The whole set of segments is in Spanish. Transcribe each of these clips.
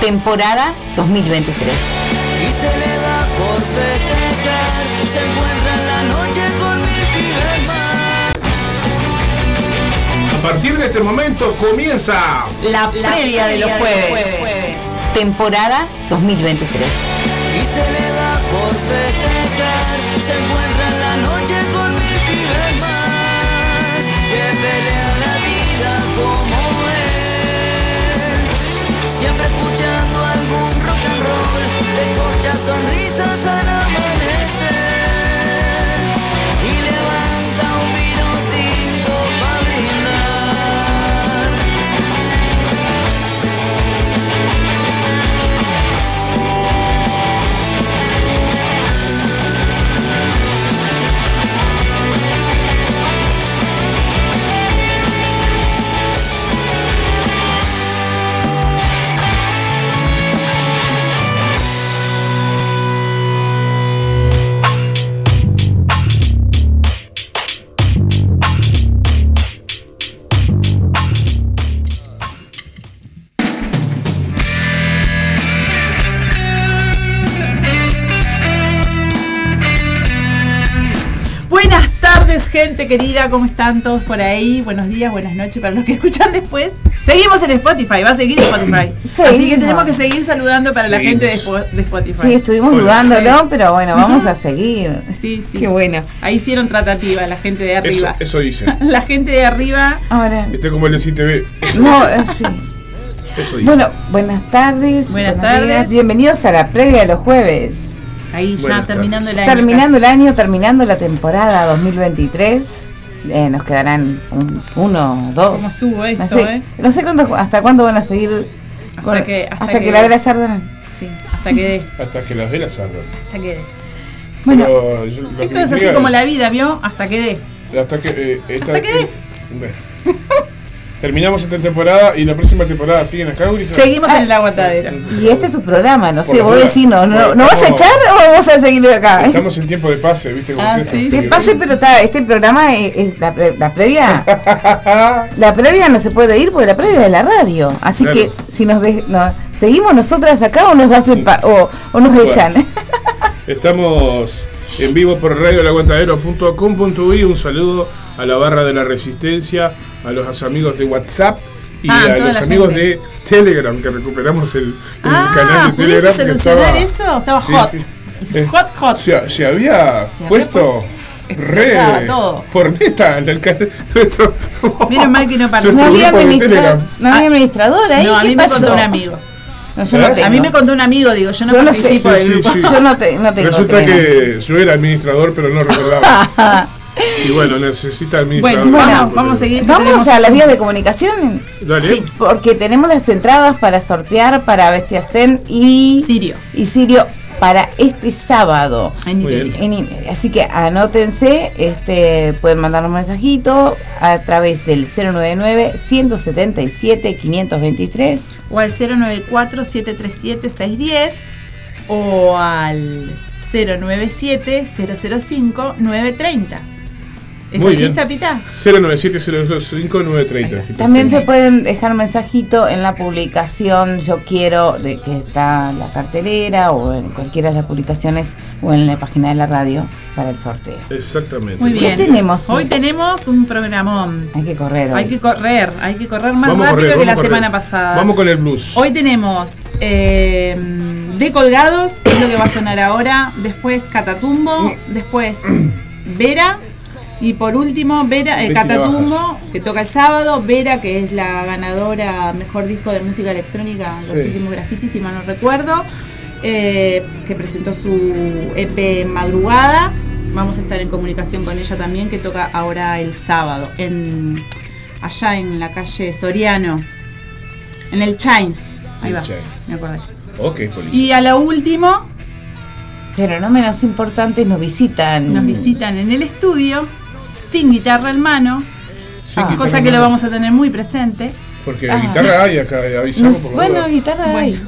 temporada 2023. Y se le da por festejar, se encuentra en la noche con mi A partir de este momento comienza la, previa de los jueves. Temporada 2023. Y se le da por festejar, se encuentra en la noche con mi pibes más, que sonrisas amanecer. Gente querida, ¿cómo están todos por ahí? Buenos días, buenas noches para los que escuchan después. Seguimos en Spotify, va a seguir Spotify. Así que Seguimos. tenemos que seguir saludando para la gente de, de Spotify. Sí, estuvimos Hola. dudándolo, pero bueno, vamos a seguir. Sí, sí. Qué bueno. Ahí hicieron tratativa la gente de Eso, arriba. eso dice. La gente de arriba. Ahora, Este como el de CTV. Eso no, dice. eh, sí. Eso dice. Bueno, buenas tardes. Buenas buenos tardes. días. Bienvenidos a la previa de los jueves. Ahí ya terminando el año. Terminando el año, terminando la temporada 2023. Eh, nos quedarán un- uno, dos. ¿Cómo estuvo esto, no sé, eh? no sé cuándo- hasta cuándo van a seguir. Hasta que- hasta hasta que- que la vela sardan. Sí, hasta que dé. Hasta que las velas salgan. Hasta que dé. Bueno, Pero yo- que Esto es así como la vida, ¿vio? Hasta que dé. Hasta que. eh, esta- ¿Hasta eh, ve. Terminamos esta temporada y la próxima temporada siguen acá, Gurisa. Seguimos en el aguantadero. y este es tu programa, no sé, vos decís, no, no, Bueno, ¿no vas a echar o vamos a seguir acá? Estamos en tiempo de pase, ¿viste? Como Ah, sí, sí, pase, pero está, este programa es, es la, pre- la previa. la previa no se puede ir porque la previa es de la radio. Así Claro. que si nos de- no, seguimos nosotras acá o nos hacen pa- o, o nos Bueno. echan. Estamos en vivo por radiolaguantadero.com.uy. Un saludo a la barra de la resistencia, a los amigos de WhatsApp y Ah, a los amigos gente. de Telegram, que recuperamos el, el Ah, canal de ¿pudiste Telegram. que solucionar estaba- eso? Estaba Sí, hot. sí. Eh, Hot, hot. Se, se había Se había puesto explotaba re todo. por neta en el canal nuestro. Menos mal que no Nuestro No había, grupo de administra- Telegram. no había administrador ahí. No, a ¿Qué mí me contó un amigo. No, yo no ¿Eh? tengo. A mí me contó un amigo, digo, yo no Yo no sé. participo Sí, del sí, grupo. sí. Yo no, te, no tengo. Resulta que yo era administrador, pero no recordaba. Y bueno, necesita administrador. Bueno, para vamos, a seguir. Vamos tenemos- a las vías de comunicación. Dale. Sí. Porque tenemos las entradas para sortear para Bestia Zen y Sirio. y Sirio para este sábado. En. En email. Así que anótense, este, pueden mandar un mensajito a través del 099-177-523. O al 094-737-610 o al 097-005-930. ¿Es Muy así, bien. Zapita? 097-005-930. si También se pueden dejar mensajito en la publicación Yo Quiero, de que está la cartelera o en cualquiera de las publicaciones o en la página de la radio para el sorteo. Exactamente. Muy bien. tenemos? Hoy tenemos un programón. Hay que correr. Hay hoy. que correr, hay que correr más Vamos rápido correr, que la correr. semana pasada. Vamos con el blues. Hoy tenemos eh, De Colgados, que es lo que va a sonar ahora. Después Catatumbo. Después Vera. Y por último, Vera, eh, Betty Catatumbo, que toca el sábado. Vera, que es la ganadora mejor disco de música electrónica en los Sí. últimos grafitis, si mal no recuerdo. eh, que presentó su EP Madrugada. Vamos a estar en comunicación con ella también, que toca ahora el sábado. En, allá en la calle Soriano. En el Chains. Ahí El va. Chains. Me acordé. Ok, policía. Y a lo último, Pero no menos importante, nos visitan. nos visitan en el estudio, sin guitarra en mano, Sin Ah. cosa que lo vamos a tener muy presente. Porque Ah. guitarra hay acá, avisamos Nos- por la bueno, guitarra hay.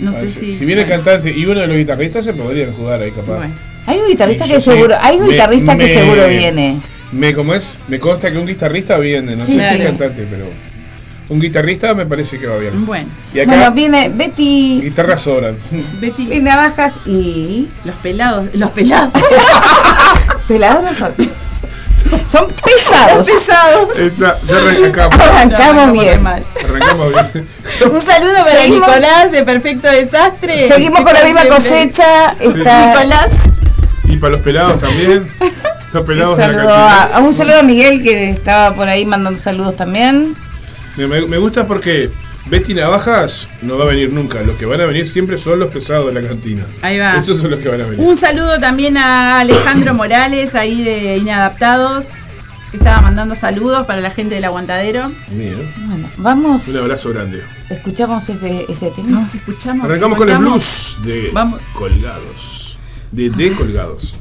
No sé ver, si. Si viene el bueno, cantante y uno de los guitarristas se podrían jugar ahí capaz. bueno. Hay un guitarrista Y que seguro, hay un me- guitarrista que seguro viene. Me, como es, me consta que un guitarrista viene, no Sí, sé si es cantante, pero. un guitarrista me parece que va bien. Bueno, Y acá Bueno, viene Betty, guitarras sobran. Betty, Betty Navajas y. los pelados, los pelados. Pelados no son. Son pesados. pesados. Ya arrancamos. Arrancamos No, bien. mal. Arrancamos bien. Un saludo para Seguimos- Nicolás de Perfecto Desastre. Seguimos con la misma siempre- cosecha. Está. Nicolás. Y para los pelados también. Los Un pelados de la saludo a, un saludo a Miguel que estaba por ahí mandando saludos también. Me, me- me gusta porque Betty Navajas no va a venir nunca. Los que van a venir siempre son los pesados de la cantina. Ahí va. Esos son los que van a venir. Un saludo también a Alejandro Morales, ahí de Inadaptados, que estaba mandando saludos para la gente del aguantadero. Mío. Bueno, vamos. Un abrazo grande. Escuchamos ese, ese tema. Vamos, escuchamos. Arrancamos con el blues de Vamos. Colgados. De De Colgados.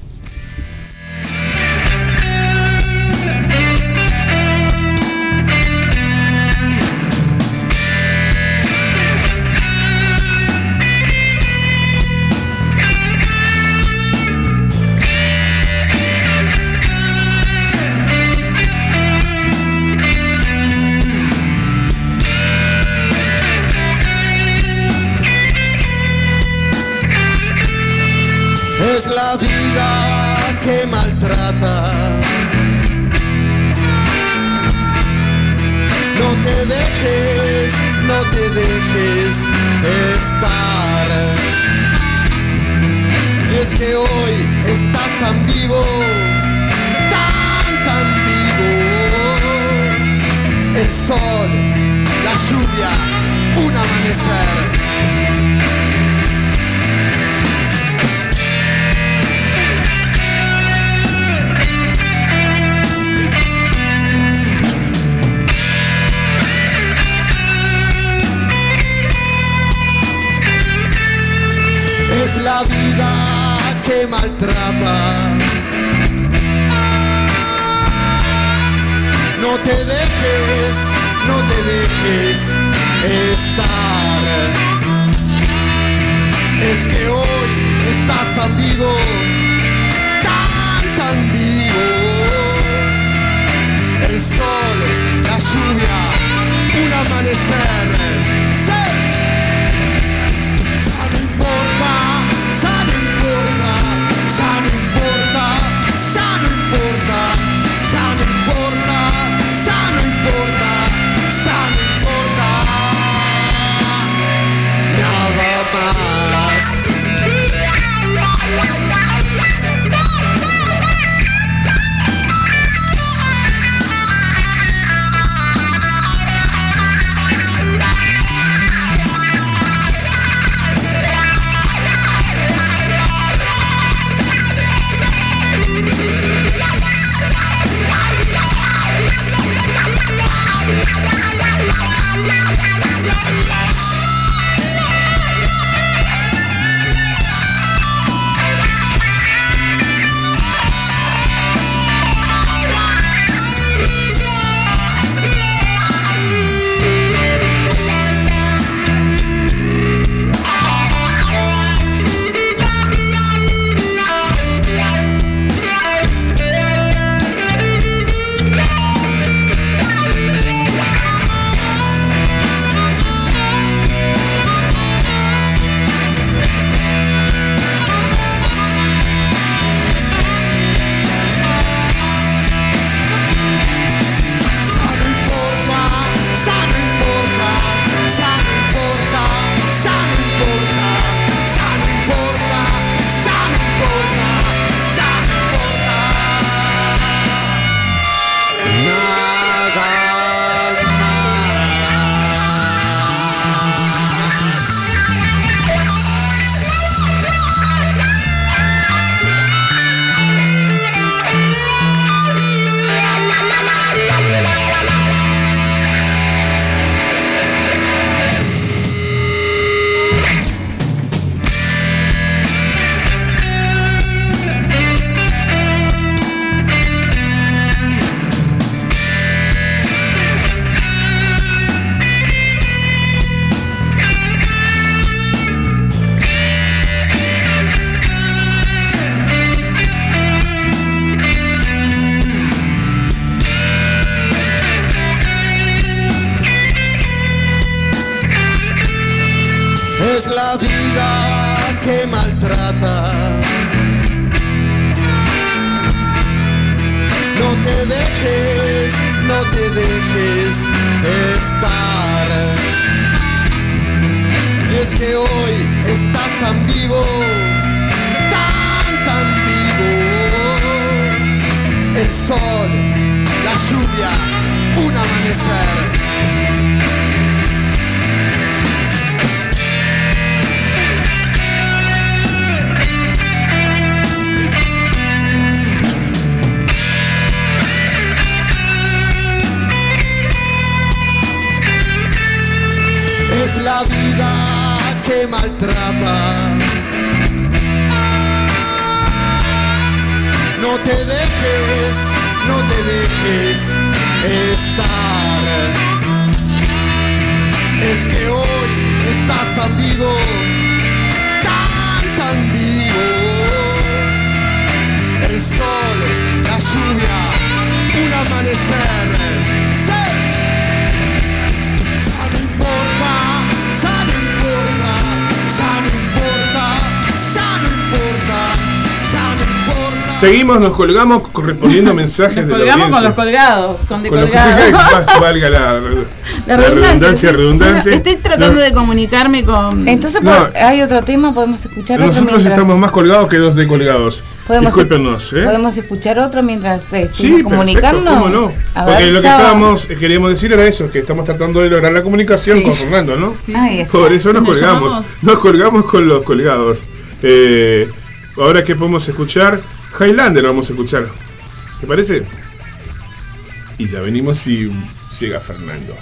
Que maltrata. No te dejes, no te dejes estar. Y es que hoy estás tan vivo, tan, tan vivo. El sol, la lluvia, un amanecer. La vida que maltrata. No te dejes, no te dejes estar. Es que hoy estás tan vivo, tan, tan vivo. El sol, la lluvia, un amanecer. Seguimos, nos colgamos correspondiendo mensajes Nos de la colgamos con los colgados, con de Con los colgados. que valga la, la redundancia sí. redundante. Estoy tratando No, de comunicarme con. Entonces, No. ¿hay otro tema? ¿Podemos escuchar otro Nosotros mientras- estamos más colgados que dos de colgados. Podemos- Discúlpenos, ¿eh? ¿Podemos escuchar otro mientras eh, Sí, perfecto, comunicando? ¿cómo no? A Porque ver, lo que estábamos, eh, queríamos decir era eso, que estamos tratando de lograr la comunicación Sí. con Fernando, ¿no? Sí. Por eso nos Nos colgamos. llamamos. Nos colgamos con los colgados. Eh, ahora que podemos escuchar, Highlander vamos a escuchar. ¿Te parece? Y ya venimos si llega Fernando.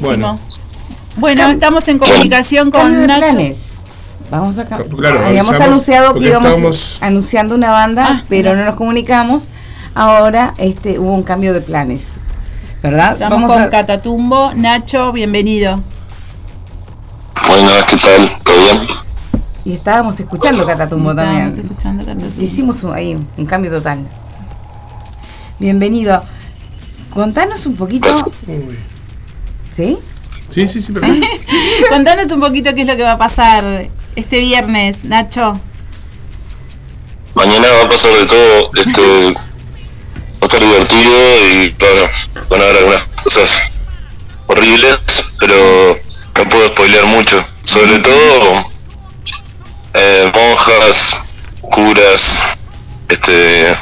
Buenísimo. Bueno. Bueno, estamos en comunicación Cambio con de Nacho. planes. Vamos a Claro, Habíamos anunciado que íbamos estábamos- anunciando una banda, Ah, pero no nos comunicamos. Ahora este hubo un cambio de planes. ¿Verdad? Estamos Vamos con a- Catatumbo. Nacho, bienvenido. Buenas, ¿qué tal? ¿Todo bien? y estábamos escuchando Catatumbo Estábamos también. escuchando Catatumbo. Hicimos un- ahí un cambio total. Bienvenido. Contanos un poquito, Uy. ¿Sí? Sí, sí, sí, perfecto. Contanos un poquito qué es lo que va a pasar este viernes, Nacho. Mañana va a pasar de todo, este, va a estar divertido y bueno, van a haber algunas cosas horribles, pero no puedo spoilear mucho. Sobre todo eh, monjas, curas, este,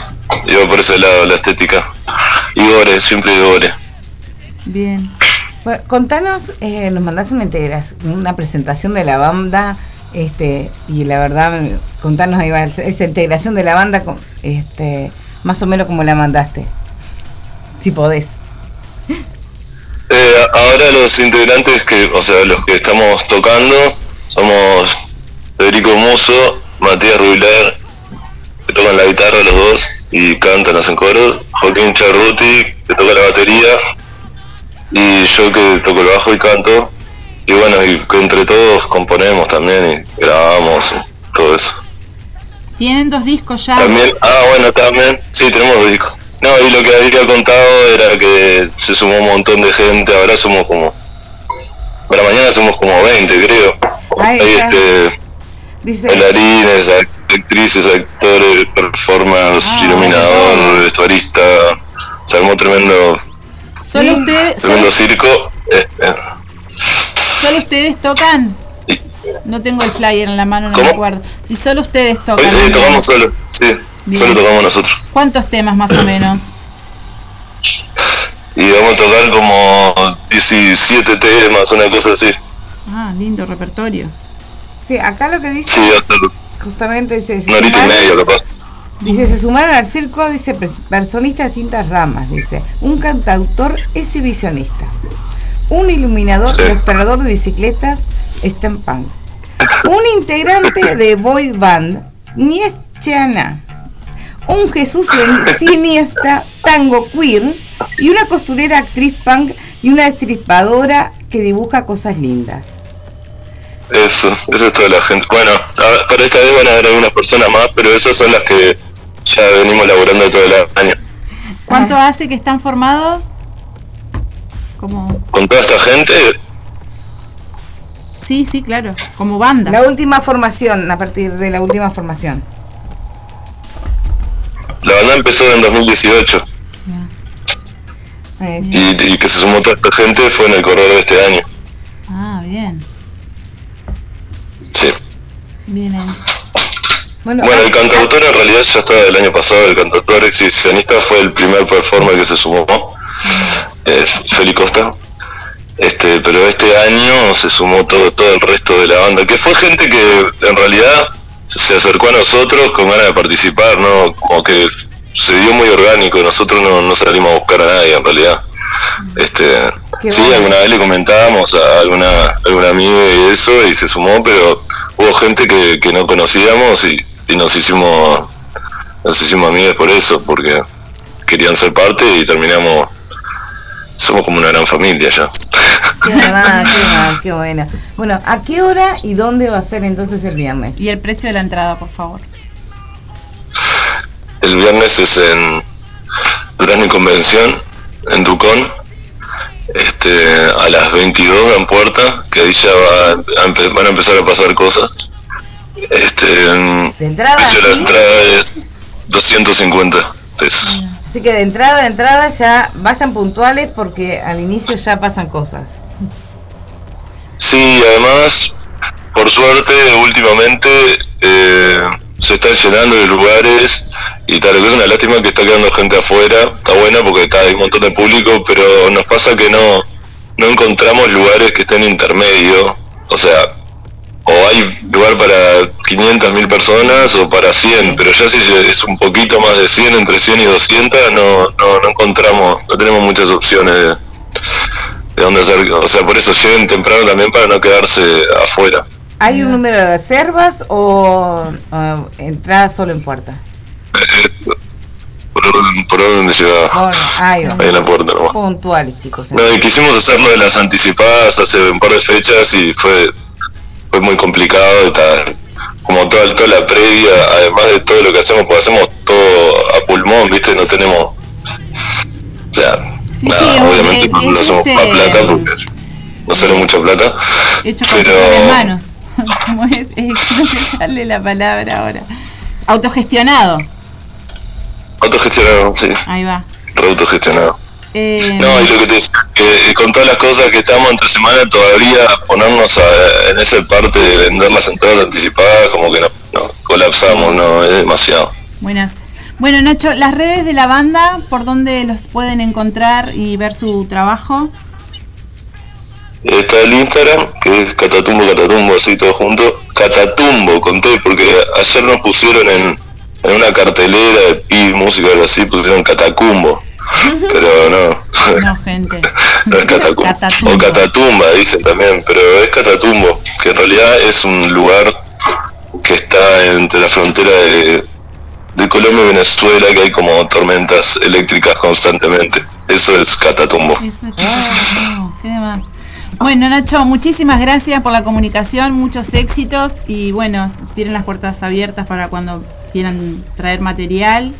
iba por ese lado la estética. Y gore, siempre gore. Bien. Contanos, eh, nos mandaste una una presentación de la banda, este, y la verdad, contanos ahí va, esa integración de la banda, este, más o menos como la mandaste, si podés. Eh, ahora los integrantes que, o sea, los que estamos tocando somos Federico Muso, Matías Rubilar, que tocan la guitarra los dos y cantan, hacen coros, Joaquín Charruti, que toca la batería, y yo que toco el bajo y canto, y bueno, y que entre todos componemos también y grabamos y todo eso. Tienen dos discos ya. También, ah, bueno, también, sí, tenemos dos discos. No, y lo que había contado era que se sumó un montón de gente, ahora somos como, para mañana somos como 20, creo. Ahí Hay este, Dice, bailarines, actrices, actores, performance, Ah, iluminador, vestuarista, se armó tremendo, Solo ustedes, solo, circo. Este, solo ustedes tocan. No tengo el flyer en la mano, no ¿Cómo? me acuerdo. Si solo ustedes tocan. hoy tocamos solo, sí, Bien. solo tocamos nosotros. ¿Cuántos temas más o menos? Y vamos a tocar como 17 temas, una cosa así. Ah, lindo repertorio. Sí, acá lo que dice, Sí, hasta justamente dice, una horita y media capaz. Dice, se sumaron al circo, dice, pers- personistas de distintas ramas, dice, un cantautor exhibicionista, un iluminador Sí. y explorador de bicicletas, Stampan, un integrante de boy band, Nietzscheana, un Jesús cineasta tango queer y una costurera actriz punk y una destripadora que dibuja cosas lindas. Eso, eso es toda la gente. Bueno, a- para esta vez van a haber algunas personas más, pero esas son las que ya venimos laburando todo el año. ¿Cuánto hace que están formados? Como. Con toda esta gente, Sí, sí, claro. Como banda. La última formación, a partir de la última formación. la banda empezó en 2018 Eh, y, y que se sumó toda esta gente fue en el corredor de este año. Ah, bien. Sí. Bien ahí. Bueno, Bueno, el cantautor en realidad ya estaba del año pasado, el cantautor exhibicionista fue el primer performer que se sumó, eh, Feli Costa. Este, pero este año se sumó todo, todo el resto de la banda, que fue gente que en realidad se acercó a nosotros con ganas de participar, ¿no? Como que se dio muy orgánico, nosotros no, no salimos a buscar a nadie en realidad. Este, Qué sí, bueno. alguna vez le comentábamos a alguna, alguna amiga y eso, y se sumó, pero hubo gente que, que no conocíamos y, y nos hicimos nos hicimos amigas por eso, porque querían ser parte y terminamos, somos como una gran familia ya. Qué mal, qué mal, qué buena. Bueno, ¿a qué hora y dónde va a ser entonces el viernes? Y el precio de la entrada, por favor. El viernes es en Durazno y Convención, en Ducón, este, a las 22 dan puerta, que ahí ya va a van a empezar a pasar cosas. Este, De entrada, de la ¿sí? entrada es 250 pesos. Así que de entrada, de entrada ya vayan puntuales porque al inicio ya pasan cosas. Sí, además, por suerte, últimamente eh, se están llenando de lugares y tal, es una lástima que está quedando gente afuera. Está buena porque está, hay un montón de público, pero nos pasa que no, no encontramos lugares que estén intermedio. O sea, o hay lugar para 500 mil personas o para 100, pero ya si es un poquito más de 100, entre 100 y 200, no, no, no encontramos, no tenemos muchas opciones de, de dónde hacer. O sea, por eso lleguen temprano también para no quedarse afuera. ¿Hay un número de reservas o, o entrada solo en puerta? Por orden, por orden de. Bueno, ahí va. Ahí en la puerta nomás. Puntuales, chicos. No, y quisimos hacerlo de las anticipadas hace un par de fechas y fue fue muy complicado tal. Como toda, toda la previa, además de todo lo que hacemos, pues hacemos todo a pulmón, ¿viste? No tenemos. O sea, Sí, nada, sí, obviamente es- no, hacemos este- más plata porque no sale mucha plata. Hecho con Pero- sus manos. ¿Cómo es? Eh, que sale la palabra ahora. Autogestionado. Autogestionado, sí, Ahí va. re autogestionado. Eh, No, y lo que te que con todas las cosas que estamos entre semana todavía ponernos a- en esa parte de vender las entradas anticipadas, como que no, no, colapsamos, no, es demasiado. Buenas. Bueno, Nacho, las redes de la banda, ¿por dónde los pueden encontrar y ver su trabajo? Está el Instagram, que es Catatumbo, Catatumbo, así todo junto. Catatumbo, conté, porque ayer nos pusieron en, en una cartelera de pi, música, algo así, pusieron Catacumbo. Pero no, No, gente. no es. Catatumbo. O Catatumba, dicen también, pero es Catatumbo, que en realidad es un lugar que está entre la frontera de, de Colombia y Venezuela, que hay como tormentas eléctricas constantemente. Eso es Catatumbo. Eso es no, ¿Qué demás? Bueno, Nacho, muchísimas gracias por la comunicación, muchos éxitos y bueno, tienen las puertas abiertas para cuando quieran traer material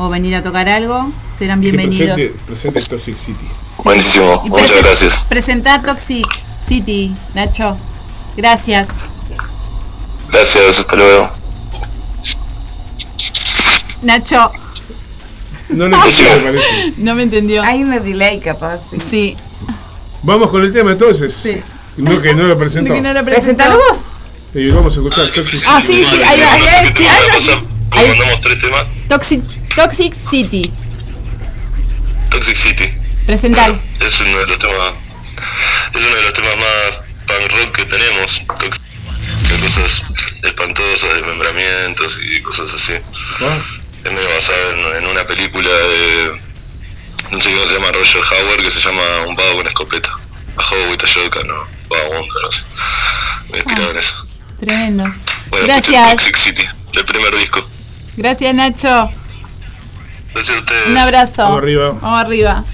o venir a tocar algo, serán bienvenidos. presente, presente Toxic City. Sí. Buenísimo, Y muchas gracias. Presentá Toxic City, Nacho. Gracias. Gracias, hasta luego. Nacho, No lo entendí, me parece. no me entendió. Hay un delay capaz. sí. Sí, Vamos con el tema entonces. Sí. No que no lo presentó. que no lo. Presentalo vos. Y vamos a escuchar Toxic Ah, sí, sí, ahí va, ahí va, sí, va. Toxic City. Toxic City. Presental. Es uno de los temas. Es uno de los temas más punk rock que tenemos. Toxic. Cosas espantosas, desmembramientos y cosas así. Ah, Es medio basado en, en una película de. No sé cómo se llama Roger Howard que se llama Un vago con escopeta. A Hobo with a shotgun, no. Vagabundo, no sé. Me inspirado en eso. Tremendo. Bueno, Gracias. Toxic City, del primer disco. Gracias, Nacho. Gracias a ustedes. Un abrazo. Vamos arriba. Vamos arriba.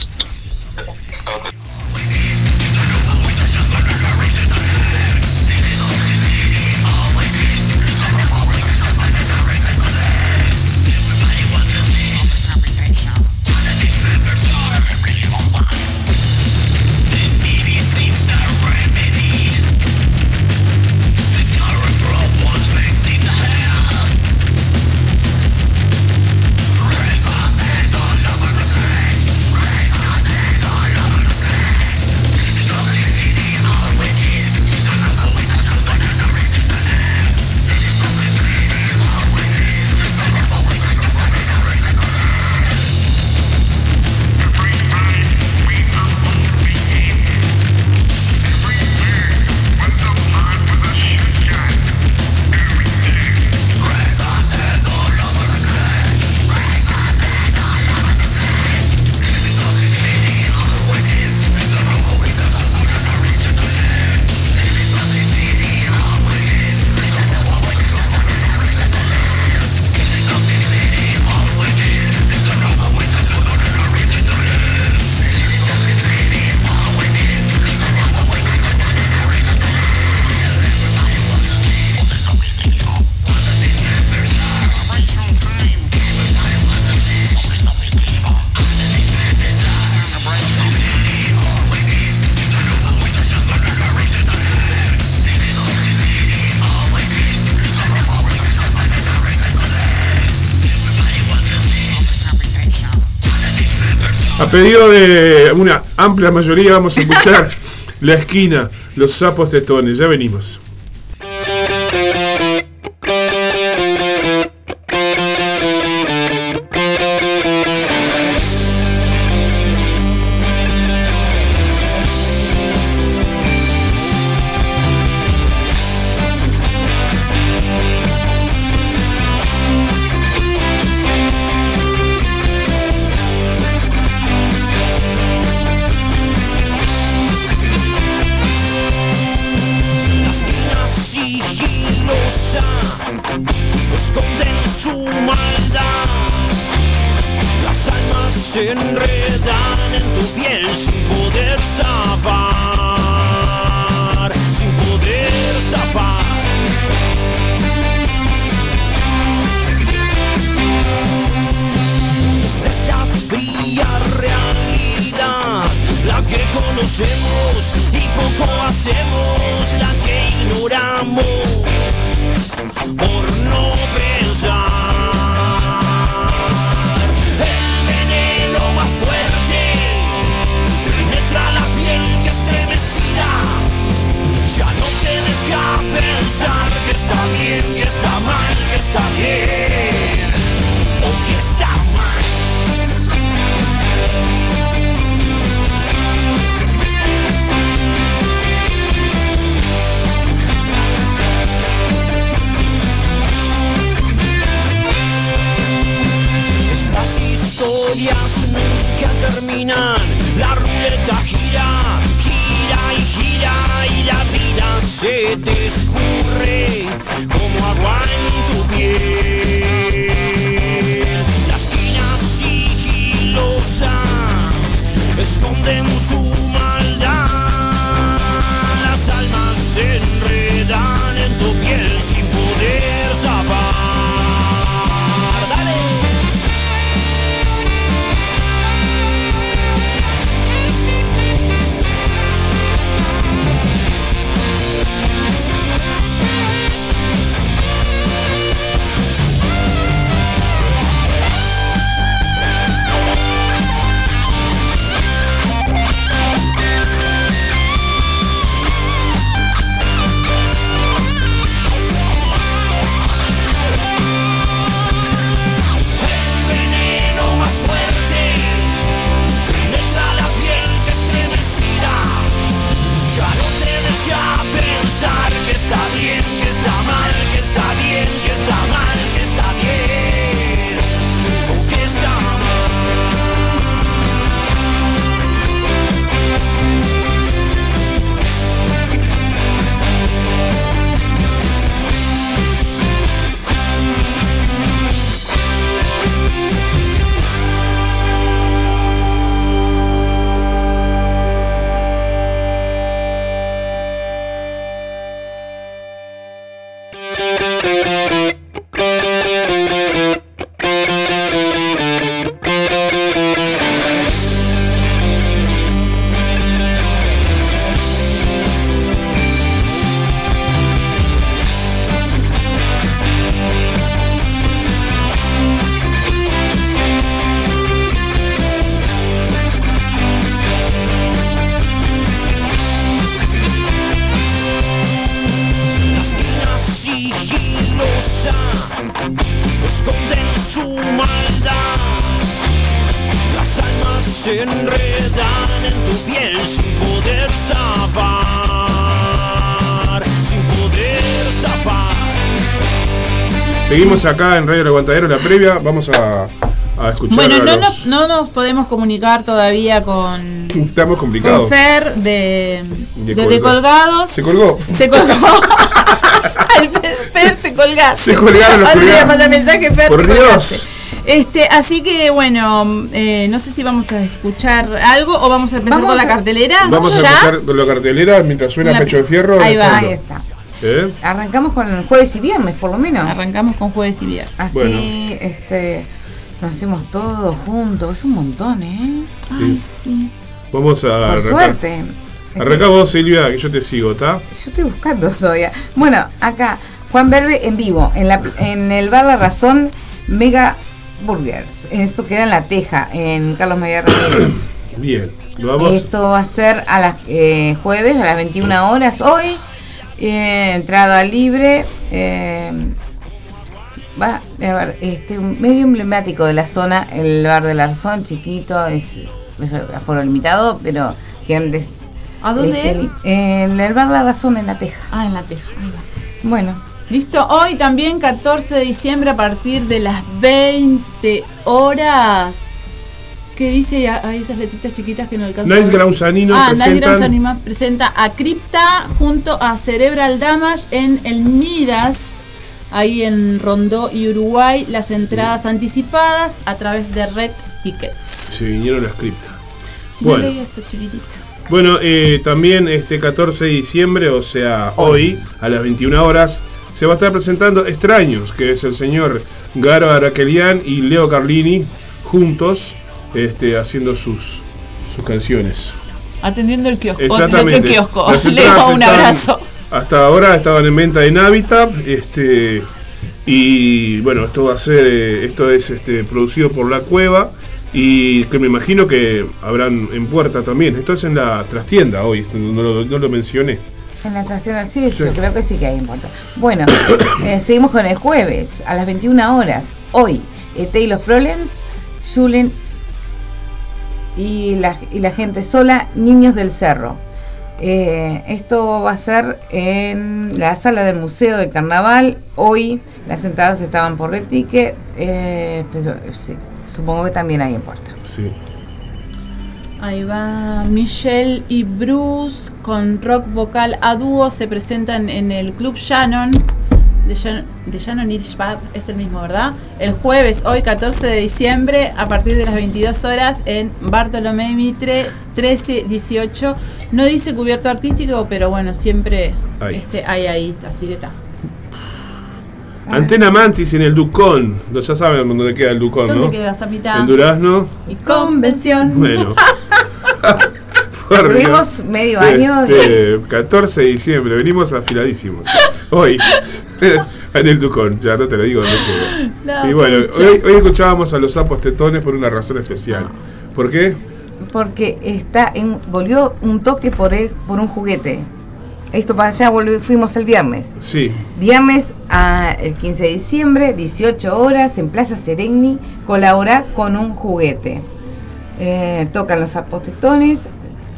Pedido de una amplia mayoría vamos a escuchar La Esquina, Los Sapos Tetones. Ya venimos. Seguimos acá en Radio El Aguantadero, la previa. Vamos a, a escuchar Bueno, a no, los... nos- no nos podemos comunicar todavía con, Estamos con complicados. Fer de, De de, colga- de Colgados. Se colgó. Se colgó. Fer, Fer, se colgaste. Se colgaron los Ahora mandar mensaje, Fer, Por Dios. colgaste. Este, así que bueno, eh, no sé si vamos a escuchar algo o vamos a empezar Vamos con la cartelera. Vamos a empezar con la cartelera mientras suena La- Pecho de Fierro. Ahí de va. Ahí está. ¿Eh? Arrancamos con el jueves y viernes, por lo menos. Arrancamos con jueves y viernes. Así, Bueno. este, lo hacemos todo juntos. Es un montón, ¿eh? Ay, sí. Vamos a Por arrancar. suerte. Arranca vos, Silvia, que yo te sigo, ¿está? Yo estoy buscando todavía. Bueno, acá, Juan Verbe en vivo, en, la, en el bar La Razón, Mega Burgers. Esto queda en La Teja, en Carlos María Ramírez. Bien. Vamos. Esto va a ser a las eh, jueves, a las 21 horas hoy. Eh, entrada libre. eh, va, a ver, este, medio emblemático de la zona, el bar del Arzón, chiquito, es, es aforo limitado, pero gente. ¿A dónde es? En el bar La Razón, en La Teja. Ah, en la teja. ahí va. Bueno, Listo, hoy también 14 de diciembre a partir de las 20 horas. ¿Qué dice ahí esas letritas chiquitas que no alcanzo? a Nice ver? Grounds Anino Ah, Nice presentan- Anima presenta a Crypta junto a Cerebral Damage en el Midas, ahí en Rondó y Uruguay, las entradas anticipadas a través de Red Tickets. Se vinieron las criptas. Si Bueno. no leí eso chiquitita. Bueno, eh, también este 14 de diciembre, o sea, hoy, a las 21 horas, se va a estar presentando Extraños, que es el señor Garo Araquelian y Leo Carlini juntos este, haciendo sus, sus canciones. Atendiendo el kiosco. Exactamente. El kiosco. Las Le dejo un están- abrazo. Hasta ahora estaban en venta en Habitat, este y bueno, esto va a ser, eh, esto es este, producido por La Cueva y que me imagino que habrán en puerta también. Esto es en la trastienda hoy, no lo, no lo mencioné. en la estación sí, Sí. yo creo que sí que hay importa. Bueno, eh, seguimos con el jueves, a las 21 horas. Hoy, ET y los Problems, Julen y la, y la gente sola, Niños del Cerro. Eh, esto va a ser en la sala del Museo del Carnaval. Hoy las entradas estaban por retique, eh, pero sí, supongo que también hay en puerta. Sí. Ahí va Michelle y Bruce con rock vocal a dúo. Se presentan en el Club Shannon. De Shannon, de Shannon Pub, es el mismo, ¿verdad? El jueves, hoy 14 de diciembre, a partir de las 22 horas, en Bartolomé Mitre 1318. No dice cubierto artístico, pero bueno, siempre Ahí. este, hay ahí, así que está. Antena Mantis en el Ducón. Ya saben dónde queda el Ducón, ¿Dónde ¿no? queda Zapita? En Durazno. Y convención. Bueno. Tuvimos medio año Este, 14 de diciembre, venimos afiladísimos. Hoy, en el Ducón, ya no te lo digo. No, y bueno, hoy, hoy escuchábamos a los sapos tetones por una razón especial. ¿Por qué? Porque está en, volvió un toque por él, por un juguete. Esto para allá volvi- fuimos el viernes. Sí, Viernes a el 15 de diciembre, 18 horas, en Plaza Sereni, colabora con un juguete. Eh, tocan los apostetones,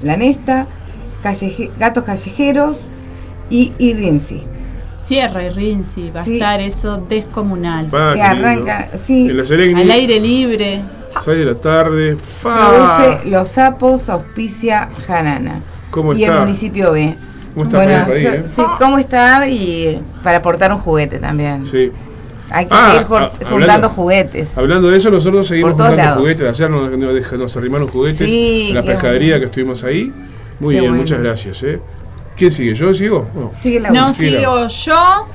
la Nesta, calleje- gatos callejeros y, Rinzi. Cierra y Rinzi, va Sí. a estar eso descomunal. pa, Que arranca, sí. En la Serengni, Al aire libre. 6 de la tarde. Fa. Produce Los Sapos, auspicia Janana. ¿Cómo y está? el municipio B. ¿Cómo está bueno, por ahí, so- eh? sí, ¿cómo está? Y para aportar un juguete también. Sí. Hay que Ah, seguir jor- ah, juntando hablando- juguetes. Hablando de eso, nosotros seguimos juntando lados. juguetes. Ayer nos, nos, arrimaron juguetes Sí, en la pescadería bueno. que estuvimos ahí. Muy Qué bien, bueno. muchas gracias. ¿eh? ¿Quién sigue? ¿Yo sigo? No. Sigue la No, sigue. sigo yo.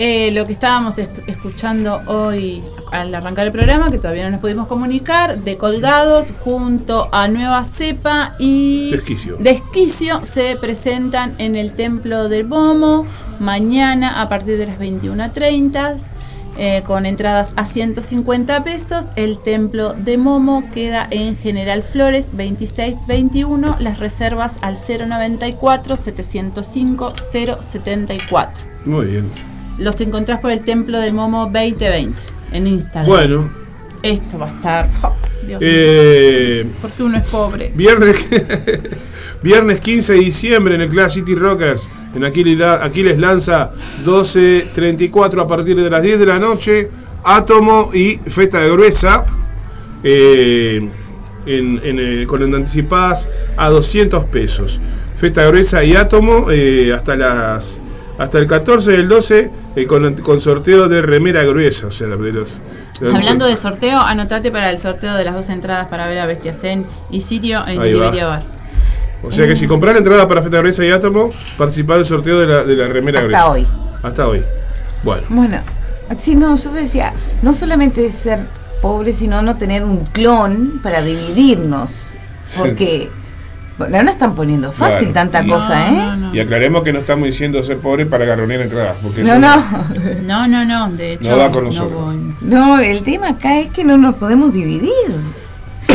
eh, lo que estábamos es- escuchando hoy al arrancar el programa, que todavía no nos pudimos comunicar, de Colgados junto a Nueva Cepa y Desquicio. Desquicio se presentan en el Templo del Momo mañana a partir de las 21.30. eh, con entradas a 150 pesos. El templo de Momo queda en General Flores 2621. Las reservas al 094 705 074. Muy bien. Los encontrás por el templo de Momo 2020 en Instagram. Bueno, Esto va a estar. oh, Dios mío, eh, porque uno es pobre. viernes, viernes 15 de diciembre en el Clash City Rockers. En Aquiles, Aquiles lanza 12.34 a partir de las 10 de la noche. Átomo y Festa de Gruesa. eh, en, en, eh, con anticipadas a 200 pesos. Festa Gruesa y Átomo eh, hasta las hasta el 14 del 12 eh, con, con sorteo de remera gruesa. O sea, de los, Hablando de sorteo, anotate para el sorteo de las dos entradas para ver a Bestiacén y Sirio en. Liberia Bar. O sea que si comprar la entrada para Festa Gruesa y Átomo, participar del sorteo de la, de la remera Hasta gruesa. hoy. Hasta hoy. Bueno. Bueno, sí, no, yo decía, no solamente ser pobre, sino no tener un clon para dividirnos. Porque la no están poniendo fácil Claro. tanta cosa, ¿eh? No, no, Y aclaremos que no estamos diciendo ser pobre para garronear entradas. Porque No, no. no, no, no, de hecho. No va con nosotros. voy. No, el tema acá es que no nos podemos dividir.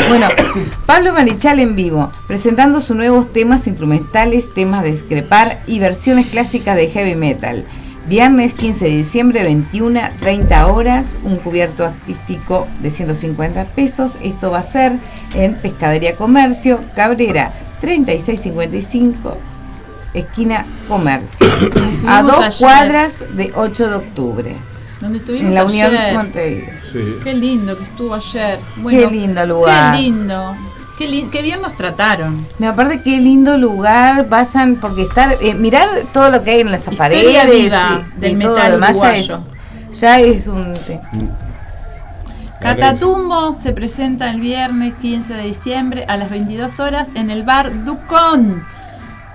Bueno, Pablo Marichal en vivo, presentando sus nuevos temas instrumentales, temas de discrepar y versiones clásicas de heavy metal. Viernes 15 de diciembre, 21, 30 horas, un cubierto artístico de 150 pesos. Esto va a ser en Pescadería Comercio, Cabrera 3655, esquina Comercio. a dos ayer. cuadras de 8 de octubre. Donde estuvimos En la Unión ayer. Montevideo. Sí. Qué lindo que estuvo ayer. Qué lindo lugar. Qué lindo. Qué, li- qué bien nos trataron. Me aparte qué lindo lugar, vayan, porque estar, eh, mirar todo lo que hay en las Historia paredes viva y, del y todo metal lo demás ya es, ya es un. Catatumbo se presenta el viernes 15 de diciembre a las 22 horas en el bar Ducón.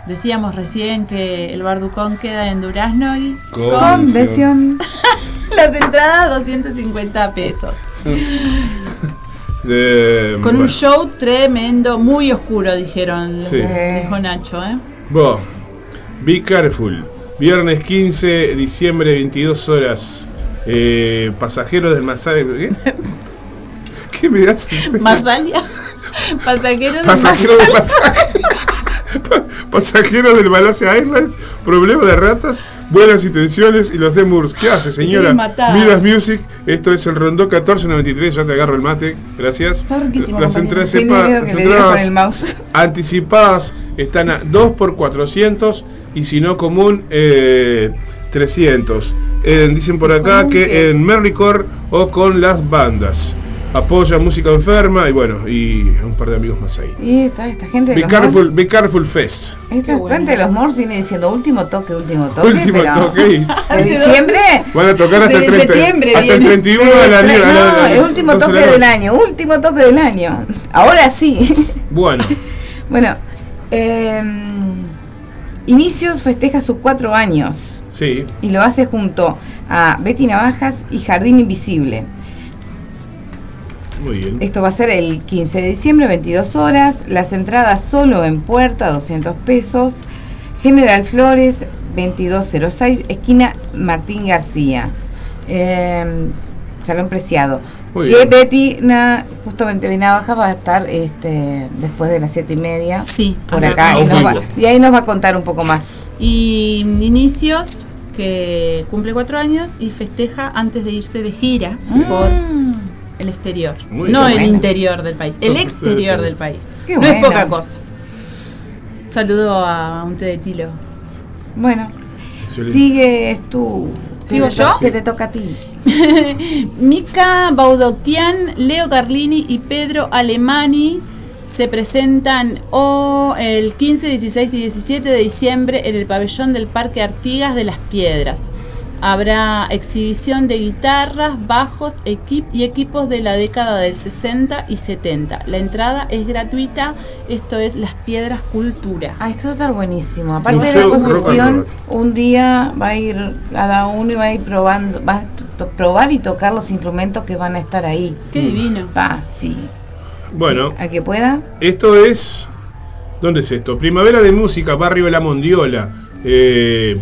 Decíamos recién que el bar Ducón queda en Durazno y convención. las entradas 250 pesos. De- Con un show tremendo, muy oscuro, dijeron. Sí. Dijo Nacho, ¿eh? Be Careful. Viernes 15 de diciembre, 22 horas. Eh, pasajeros del Masai. ¿Qué? ¿Qué me haces? Masalia. Pasajeros de Pasajeros del Masai. Pasajeros del Malasia Airlines, problema de ratas, buenas intenciones y los Demurs. ¿Qué hace, señora? Midas Music, esto es el Rondó 1493, ya te agarro el mate, gracias. Está riquísimo, Las entradas, mouse. anticipadas están a 2 por 400 y si no común, eh, 300. Eh, dicen por acá ¿Común que qué? en Merricore o con las bandas. Apoya música enferma y bueno, y un par de amigos más ahí. Y esta, esta gente de Be los Careful, Be Careful Fest. esta bueno. gente de los Moors viene diciendo último toque, último toque. Último pero- toque. ¿De diciembre? Van a tocar hasta el, Desde 30, septiembre hasta el viene. 31 de la la- no, el último 12 de toque del noche. año, último toque del año. Ahora sí. Bueno, Bueno, eh, Inicios festeja sus cuatro años sí. y lo hace junto a Betty Navajas y Jardín Invisible. Muy bien. Esto va a ser el 15 de diciembre, 22 horas. Las entradas solo en puerta, 200 pesos. General Flores, 2206, esquina Martín García. Eh, salón preciado. Muy Y bien. Betty, na- justamente Navajas va a estar este, después de las siete y media. Sí, por acá acá. Y, con nos va- nosotros. y ahí nos va a contar un poco más. Y Inicios, que cumple cuatro años y festeja antes de irse de gira por el exterior. Muy no bien. el interior del país, el exterior del país. Qué no es poca cosa. Saludo a un té de tilo. Bueno, sigues tú. ¿Sigo yo? Que te toca a ti. Mica Baudoquian, Leo Carlini y Pedro Alemani se presentan o el 15, 16 y 17 de diciembre en el pabellón del Parque Artigas de las Piedras. Habrá exhibición de guitarras, bajos equip y equipos de la década del 60 y 70. La entrada es gratuita, esto es Las Piedras Cultura. Ah, esto va a estar buenísimo. Aparte de la exposición, un día va a ir cada uno y va a ir probando, va a to- probar y tocar los instrumentos que van a estar ahí. Qué divino. Va, sí. Bueno, A que pueda. esto es. ¿Dónde es esto? Primavera de Música, Barrio La Mondiola. Eh,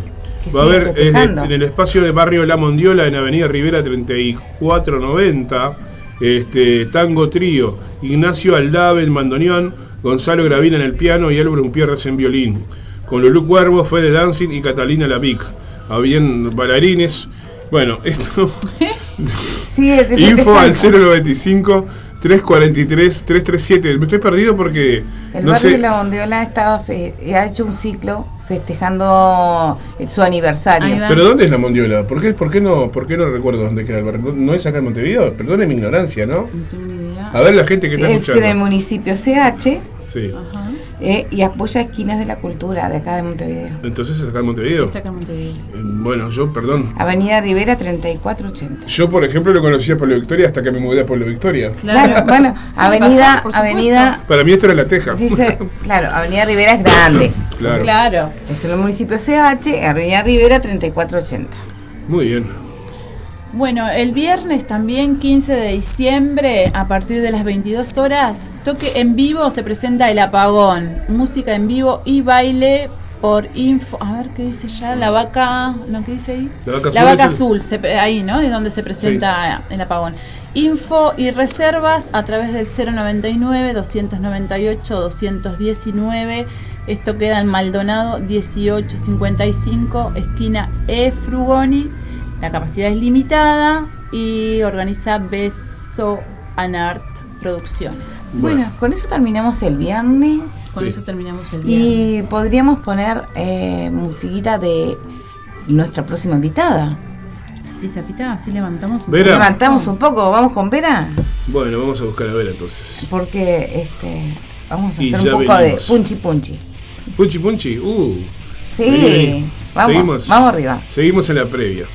Que va a haber en el espacio de Barrio La Mondiola, en Avenida Rivera 3490, este, Tango Trío, Ignacio Aldave en bandoneón, Gonzalo Gravina en el piano y Álvaro Umpierres en violín. Con Lulú Cuervo, Fede Dancing y Catalina Lavic. Habían bailarines. Bueno, esto. Sigue de- Info al festejando. 095 343 337. Me estoy perdido porque El no barrio sé. de la Bondiola estaba fe- ha hecho un ciclo festejando eh, su aniversario. Pero ¿dónde es la Mondiola? ¿Por qué, por qué no, por qué no recuerdo dónde queda el barrio? ¿No- ¿No es acá en Montevideo? Perdone mi ignorancia, ¿no? No tengo ni idea. A ver la gente que Sí, está es que en el escuchando. municipio CH Sí. Ajá. Eh, y apoya esquinas de la cultura de acá de Montevideo. Entonces es acá en Montevideo. Es acá en Montevideo. Eh, Bueno, yo, perdón. Avenida Rivera 3480. Yo, por ejemplo, lo conocía a Pueblo Victoria hasta que me mudé a Pueblo Victoria. Claro, bueno, Sí, avenida, pasar, por supuesto. avenida, Para mí esto era la Teja. dice, claro, Avenida Rivera es grande. Claro. Claro. Es en el municipio CH, Avenida Rivera 3480. Muy bien. Bueno, el viernes también, 15 de diciembre, a partir de las 22 horas, toque en vivo se presenta El Apagón, música en vivo y baile por info. A ver qué dice ya, la vaca. ¿No qué dice ahí? La vaca azul el- azul, se pre- ahí, ¿no? Es donde se presenta El Apagón. Info y reservas a través del 099 298 219. Esto queda en Maldonado 1855, esquina E Frugoni. La capacidad es limitada y organiza Beso Anart Producciones. Bueno. Bueno, con eso terminamos el viernes. Con Sí. eso terminamos el Y viernes. podríamos poner eh, musiquita de nuestra próxima invitada. Sí, Zapita, así levantamos. un Vera. poco. Levantamos un poco, vamos con Vera, Bueno, vamos a buscar a ver entonces. porque este vamos a Y hacer un poco venimos. de punchi punchi. Punchi Punchi. Uh. Sí, Vení, vení. vamos, Seguimos. vamos arriba. Seguimos en la previa.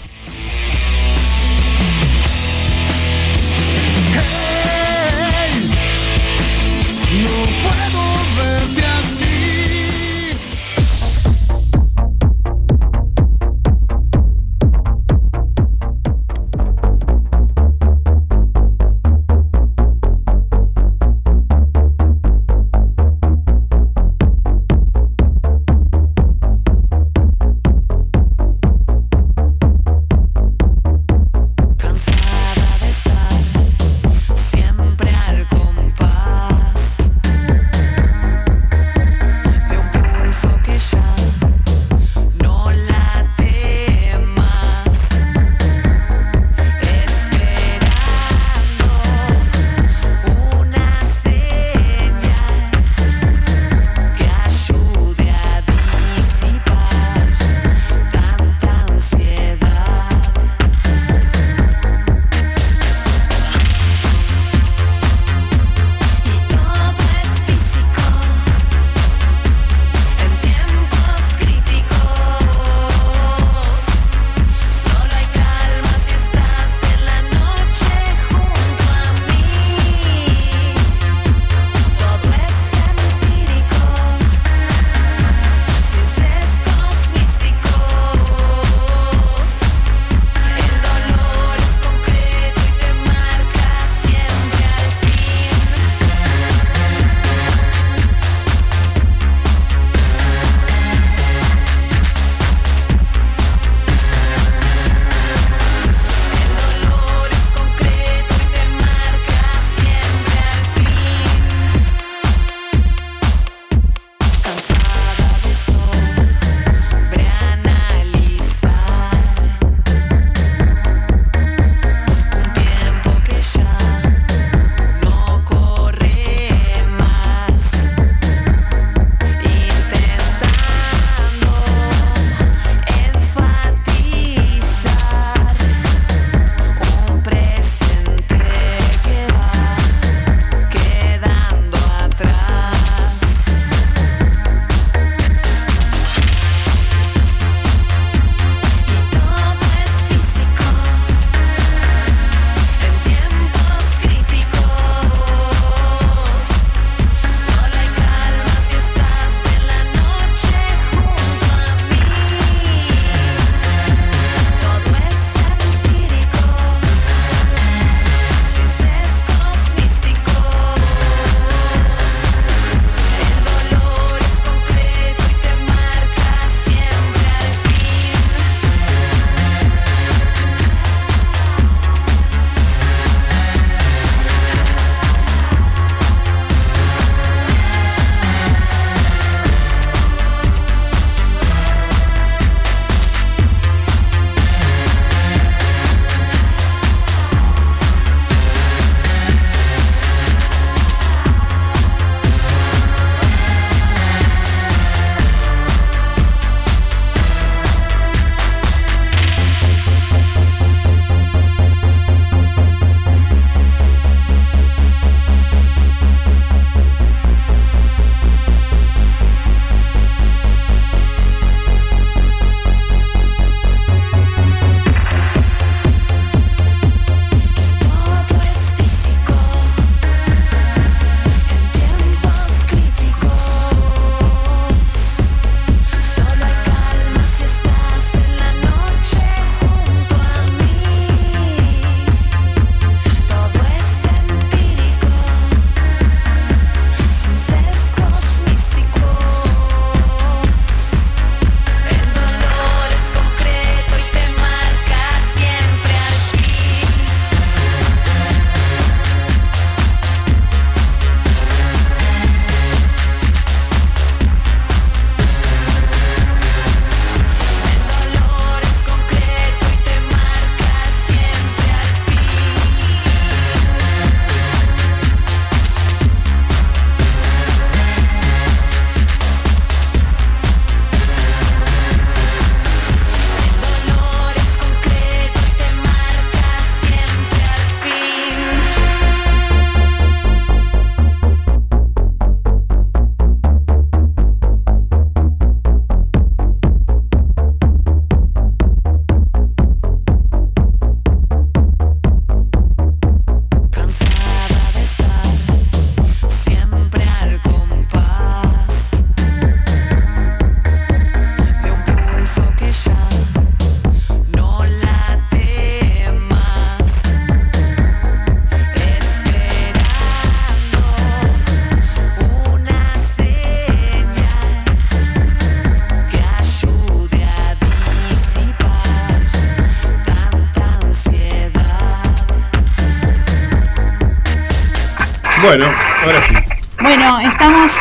Bueno, ahora sí. Bueno, estamos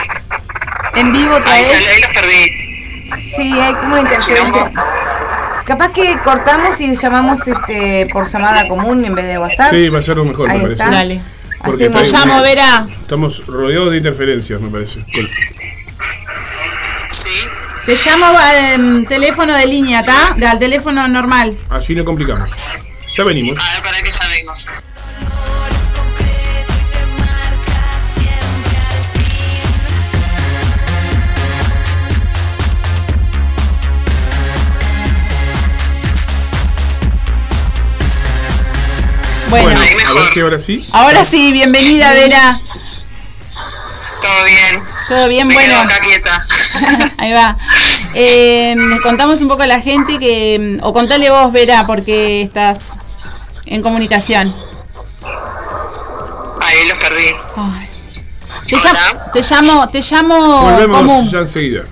en vivo otra Ahí, vez. salió, ahí los perdí. Sí, hay como una interferencia. Capaz que cortamos y llamamos este por llamada común en vez de WhatsApp. Sí, va a ser lo mejor, Ahí me parece. está. Dale. Porque Hacemos- llamo, Vera. Estamos rodeados de interferencias, me parece. Sí. Te llamo al teléfono de línea, ¿está? Al teléfono normal. así no complicamos. Ya venimos. A ver, para que ya vengo. Bueno, Bueno, Ahí a mejor. ver si ahora sí. ahora sí, bienvenida, Vera. Todo bien. Todo bien, Me bueno. quedo acá quieta. Ahí va. Eh, les contamos un poco a la gente que. O contale vos, Vera, porque estás en comunicación. Ahí los perdí. Ay. Te, Hola. llam- te llamo, te llamo Volvemos común. ya enseguida.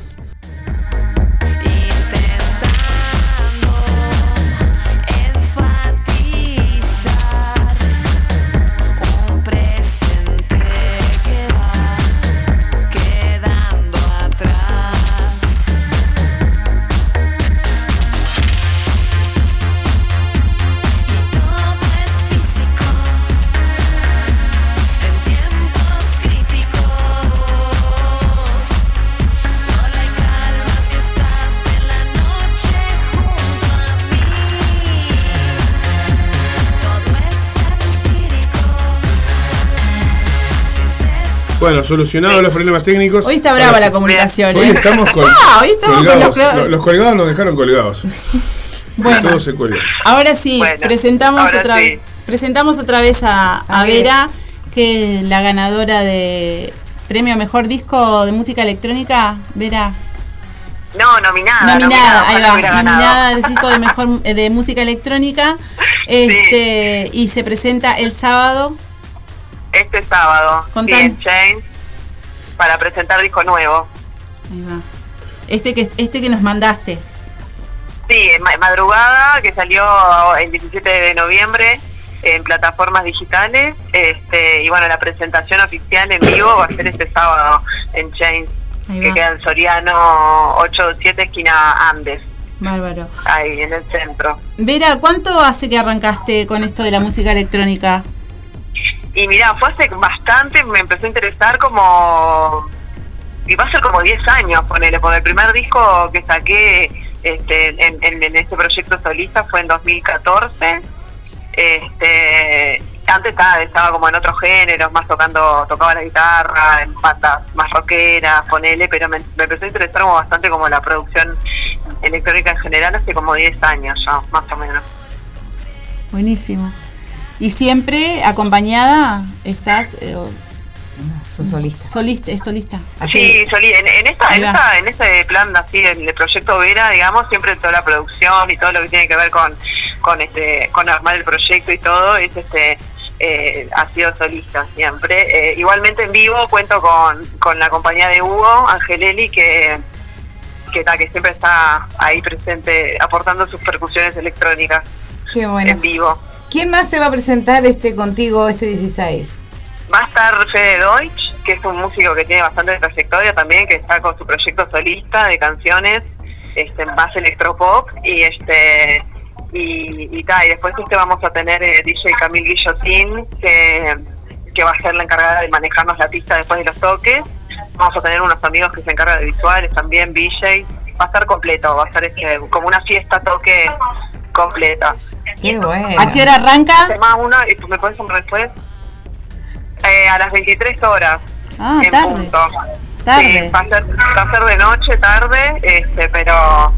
Bueno, solucionados los problemas técnicos. Hoy está brava sí. la comunicación. Hoy ¿eh? estamos con, Ah, hoy estamos con colgados. los los colgados nos dejaron colgados. Bueno. Todo se cuelga. Ahora sí, Bueno, presentamos ahora otra sí. presentamos otra vez a, a A ver. Vera, que es la ganadora de premio mejor disco de música electrónica. Vera, No, nominada. nominada, ahí va, ganado. nominada al disco de mejor eh, de música electrónica. Este, y se presenta el sábado. Este sábado. En Chains. Para presentar disco nuevo. Ahí va. Este que este que nos mandaste. Sí, en ma- madrugada, que salió el 17 de noviembre en plataformas digitales. Este, y bueno, la presentación oficial en vivo va a ser este sábado en Chains, que queda en Soriano 87, esquina Andes, Bárbaro. ahí en el centro. Vera, ¿cuánto hace que arrancaste con esto de la música electrónica? Y mirá, fue hace bastante, me empezó a interesar como... Y va a ser como 10 años, ponele, porque el primer disco que saqué este, en, en, este proyecto solista fue en 2014. Este, antes estaba, estaba como en otros géneros, más tocando, tocaba la guitarra, en bandas más rockeras, ponele, pero me, me empezó a interesar como bastante como la producción electrónica en general hace como 10 años ya, más o menos. Buenísimo. ¿Y siempre acompañada estás eh, solista. solista, es solista? Así- Sí, Soli, en, en esta, en, esta, en este plan así, en el proyecto Vera, digamos, siempre toda la producción y todo lo que tiene que ver con, con este, con armar el proyecto y todo, es este eh, ha sido solista siempre. Eh, igualmente en vivo cuento con, con la compañía de Hugo, Angelelli, que que, que siempre está ahí presente aportando sus percusiones electrónicas Qué bueno. en vivo. ¿Quién más se va a presentar este contigo este 16? Va a estar Fede Deutsch, que es un músico que tiene bastante trayectoria también, que está con su proyecto solista de canciones, este, más electropop, y este y, y, y después este vamos a tener eh, DJ Camille Guillotín, que, que va a ser la encargada de manejarnos la pista después de los toques. Vamos a tener unos amigos que se encargan de visuales también, DJ. Va a estar completo, va a ser este, como una fiesta toque completa. Qué bueno. ¿A qué hora arranca? Tema uno, y tú me puedes nombrar después. Eh, a las 23 horas. Ah, en tarde. punto. Tarde. Sí, va a, ser, va a ser de noche, tarde, este, pero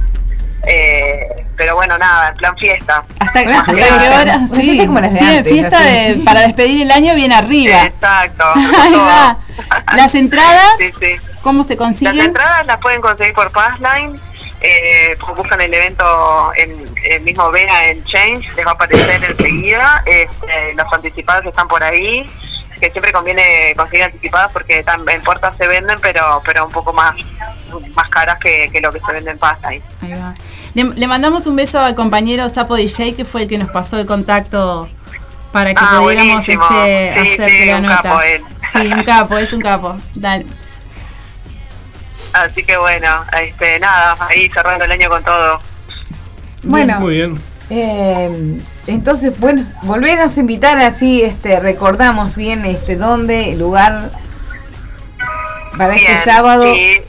eh, pero bueno, nada, en plan fiesta. ¿Hasta, Una hasta qué hora? Una Sí, fiesta como las de sí, antes, fiesta así. de- para despedir el año bien arriba. Exacto. Ahí va. Las entradas, Sí, sí. ¿cómo se Las consiguen? entradas las pueden conseguir por Passline. Eh, buscan el evento en el mismo Vea en Change, les va a aparecer enseguida. Este, los anticipados están por ahí, que siempre conviene conseguir anticipadas porque en puertas se venden, pero pero un poco más más caras que, que lo que se vende en Passline. Ahí va. Le, le mandamos un beso al compañero Sapo DJ, que fue el que nos pasó el contacto para que Ah, pudiéramos este, Sí, hacer sí, la un nota. capo él. Sí, un capo, es un capo. Dale. Así que bueno, este, nada, ahí cerrando el año con todo. Bueno, Muy bien. eh, entonces, bueno, volvernos a invitar así, este, recordamos bien este dónde, el lugar para este sábado. sí,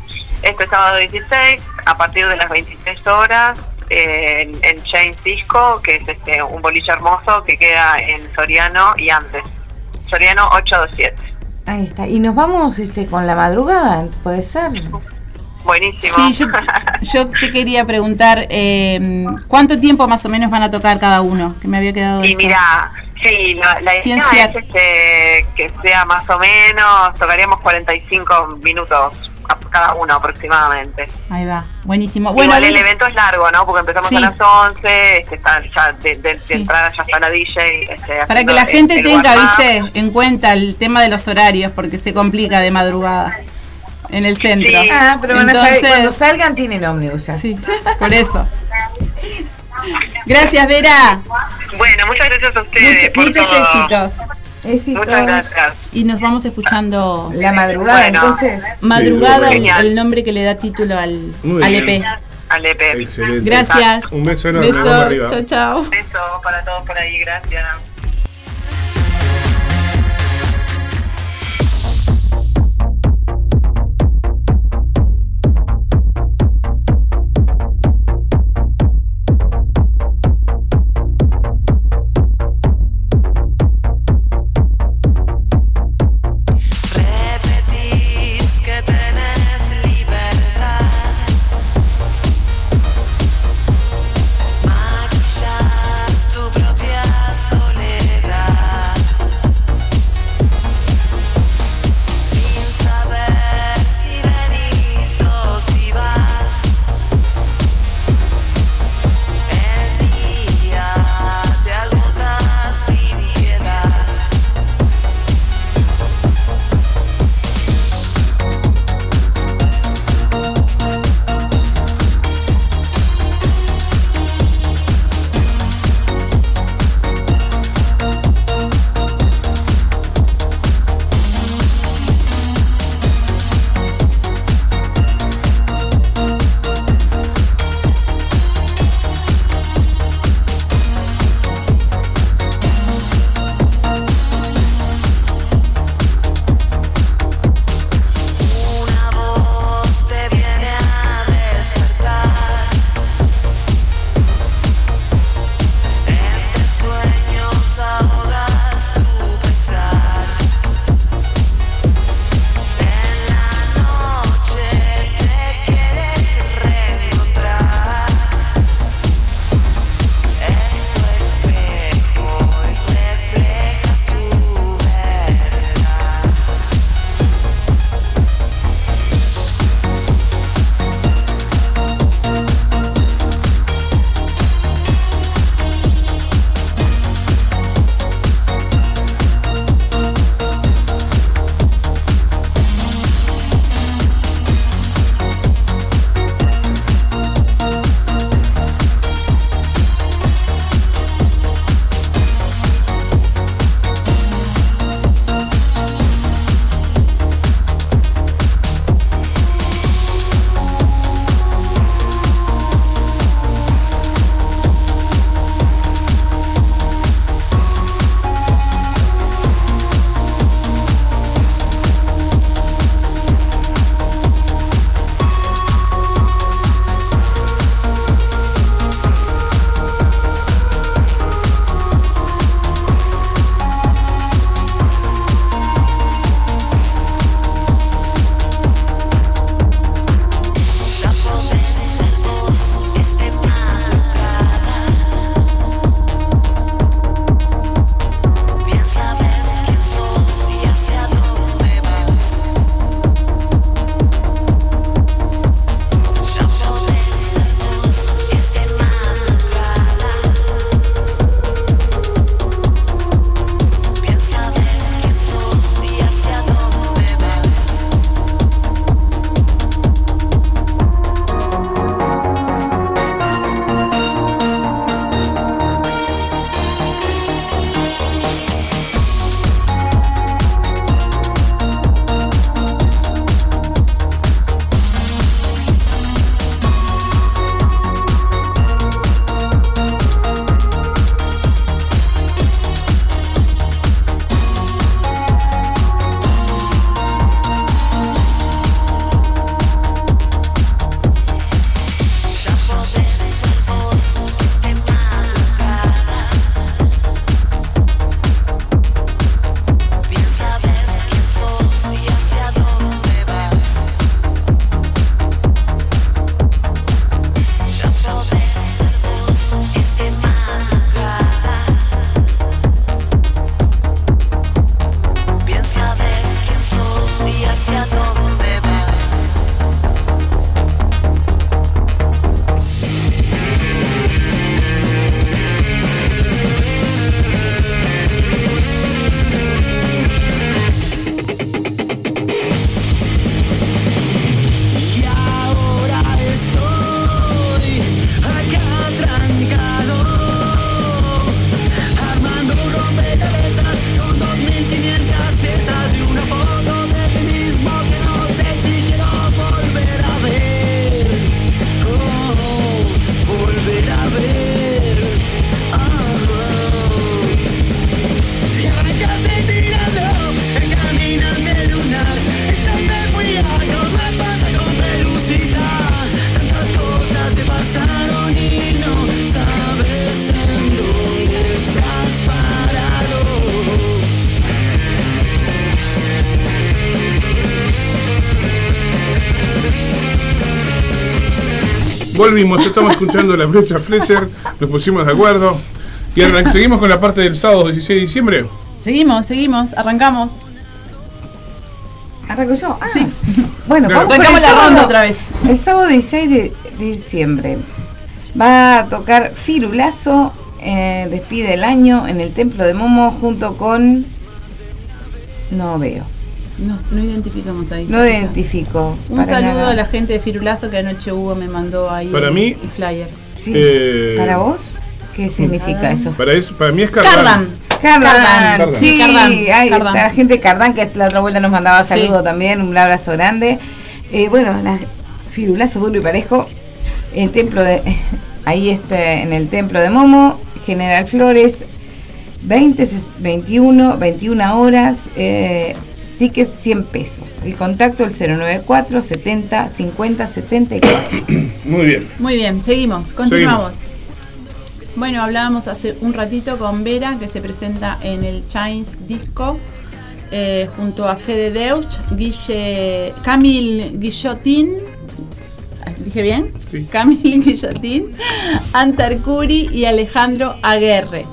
este sábado 16, a partir de las 23 horas, eh, en, en James Disco, que es este un boliche hermoso que queda en Soriano y antes. Soriano 827. Ahí está. Y nos vamos este con la madrugada, puede ser. Buenísimo. Sí, yo, yo te quería preguntar, eh, ¿cuánto tiempo más o menos van a tocar cada uno? Que me había quedado Y eso. mira, sí, la, la idea es este, que sea más o menos, tocaríamos 45 minutos cada uno aproximadamente. Ahí va, buenísimo. Bueno, Igual el evento es largo, ¿no? Porque empezamos Sí. a las 11, este, está, ya de, de- de Sí. entrada ya está la DJ. Este, para que la gente el tenga, viste, en cuenta el tema de los horarios, porque se complica de madrugada en el centro. Sí. Ah, pero van a saber- Entonces- cuando salgan tienen ómnibus ya. Sí, por eso. Gracias, Vera. Bueno, muchas gracias a ustedes. Mucho- por muchos todo. éxitos. Éxitos. Muchas gracias. Y nos vamos escuchando La madrugada, Bueno. entonces. Madrugada, Sí, el, el nombre que le da título al, al. EP. Al EP. Excelente. Gracias. Un beso enorme. Beso. Chao, chao. Beso para todos por ahí, gracias. Volvimos, estamos escuchando la flecha Fletcher, nos pusimos de acuerdo. Y seguimos con la parte del sábado 16 de diciembre. Seguimos, seguimos, arrancamos. ¿Arranco yo? Ah, Sí. Bueno, Claro. vamos Arrancamos la sábado. ronda otra vez. El sábado 16 de, de diciembre va a tocar Firulazo, eh, despide el año en el Templo de Momo junto con... No veo, No, no identificamos ahí. no Sofía. identifico. Un saludo nada. a la gente de Firulazo que anoche Hugo me mandó ahí Para el, mí- el flyer. Sí. Eh, ¿Para vos? ¿Qué significa eso? Para, eso, para mí es Cardan. Cardan. Cardan, Cardan. sí, Cardan, ahí Cardan. la gente de Cardan que la otra vuelta nos mandaba Sí. saludo también, un abrazo grande. Eh, bueno, la, Firulazo duro y parejo, el templo de, ahí este, en el templo de Momo, General Flores, 20, ses- 21, 21 horas, eh, tickets 100 pesos. El contacto el 094 70 50 74. Muy bien. Muy bien, seguimos, continuamos. Bueno, hablábamos hace un ratito con Vera, que se presenta en el Chains Disco, eh, junto a Fede Deutsch, Guille, Camille Guillotin, ah, ¿dije bien? Sí. Camille Guillotin, Antarcuri y Alejandro Aguerre.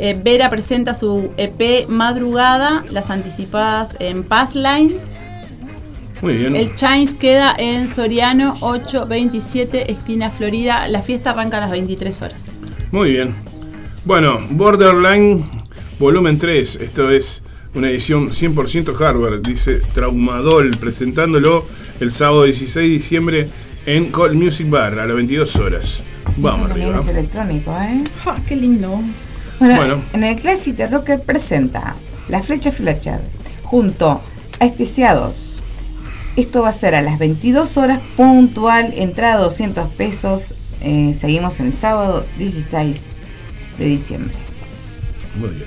Eh, Vera presenta su EP Madrugada, las anticipadas en Passline. Muy bien. El Chains queda en Soriano 827, esquina Florida. La fiesta arranca a las 23 horas. Muy bien. Bueno, Borderline volumen 3. Esto es una edición 100% hardware, dice Traumadol, presentándolo el sábado 16 de diciembre en Cold Music Bar a las 22 horas. Vamos También arriba. es electrónico, ¿eh? ¡Qué lindo! Bueno, Bueno. en el Classic de Rocker presenta La Flecha Fletcher junto a Especiados. Esto va a ser a las 22 horas puntual, entrada 200 pesos. Eh, seguimos el sábado 16 de diciembre. Muy bien.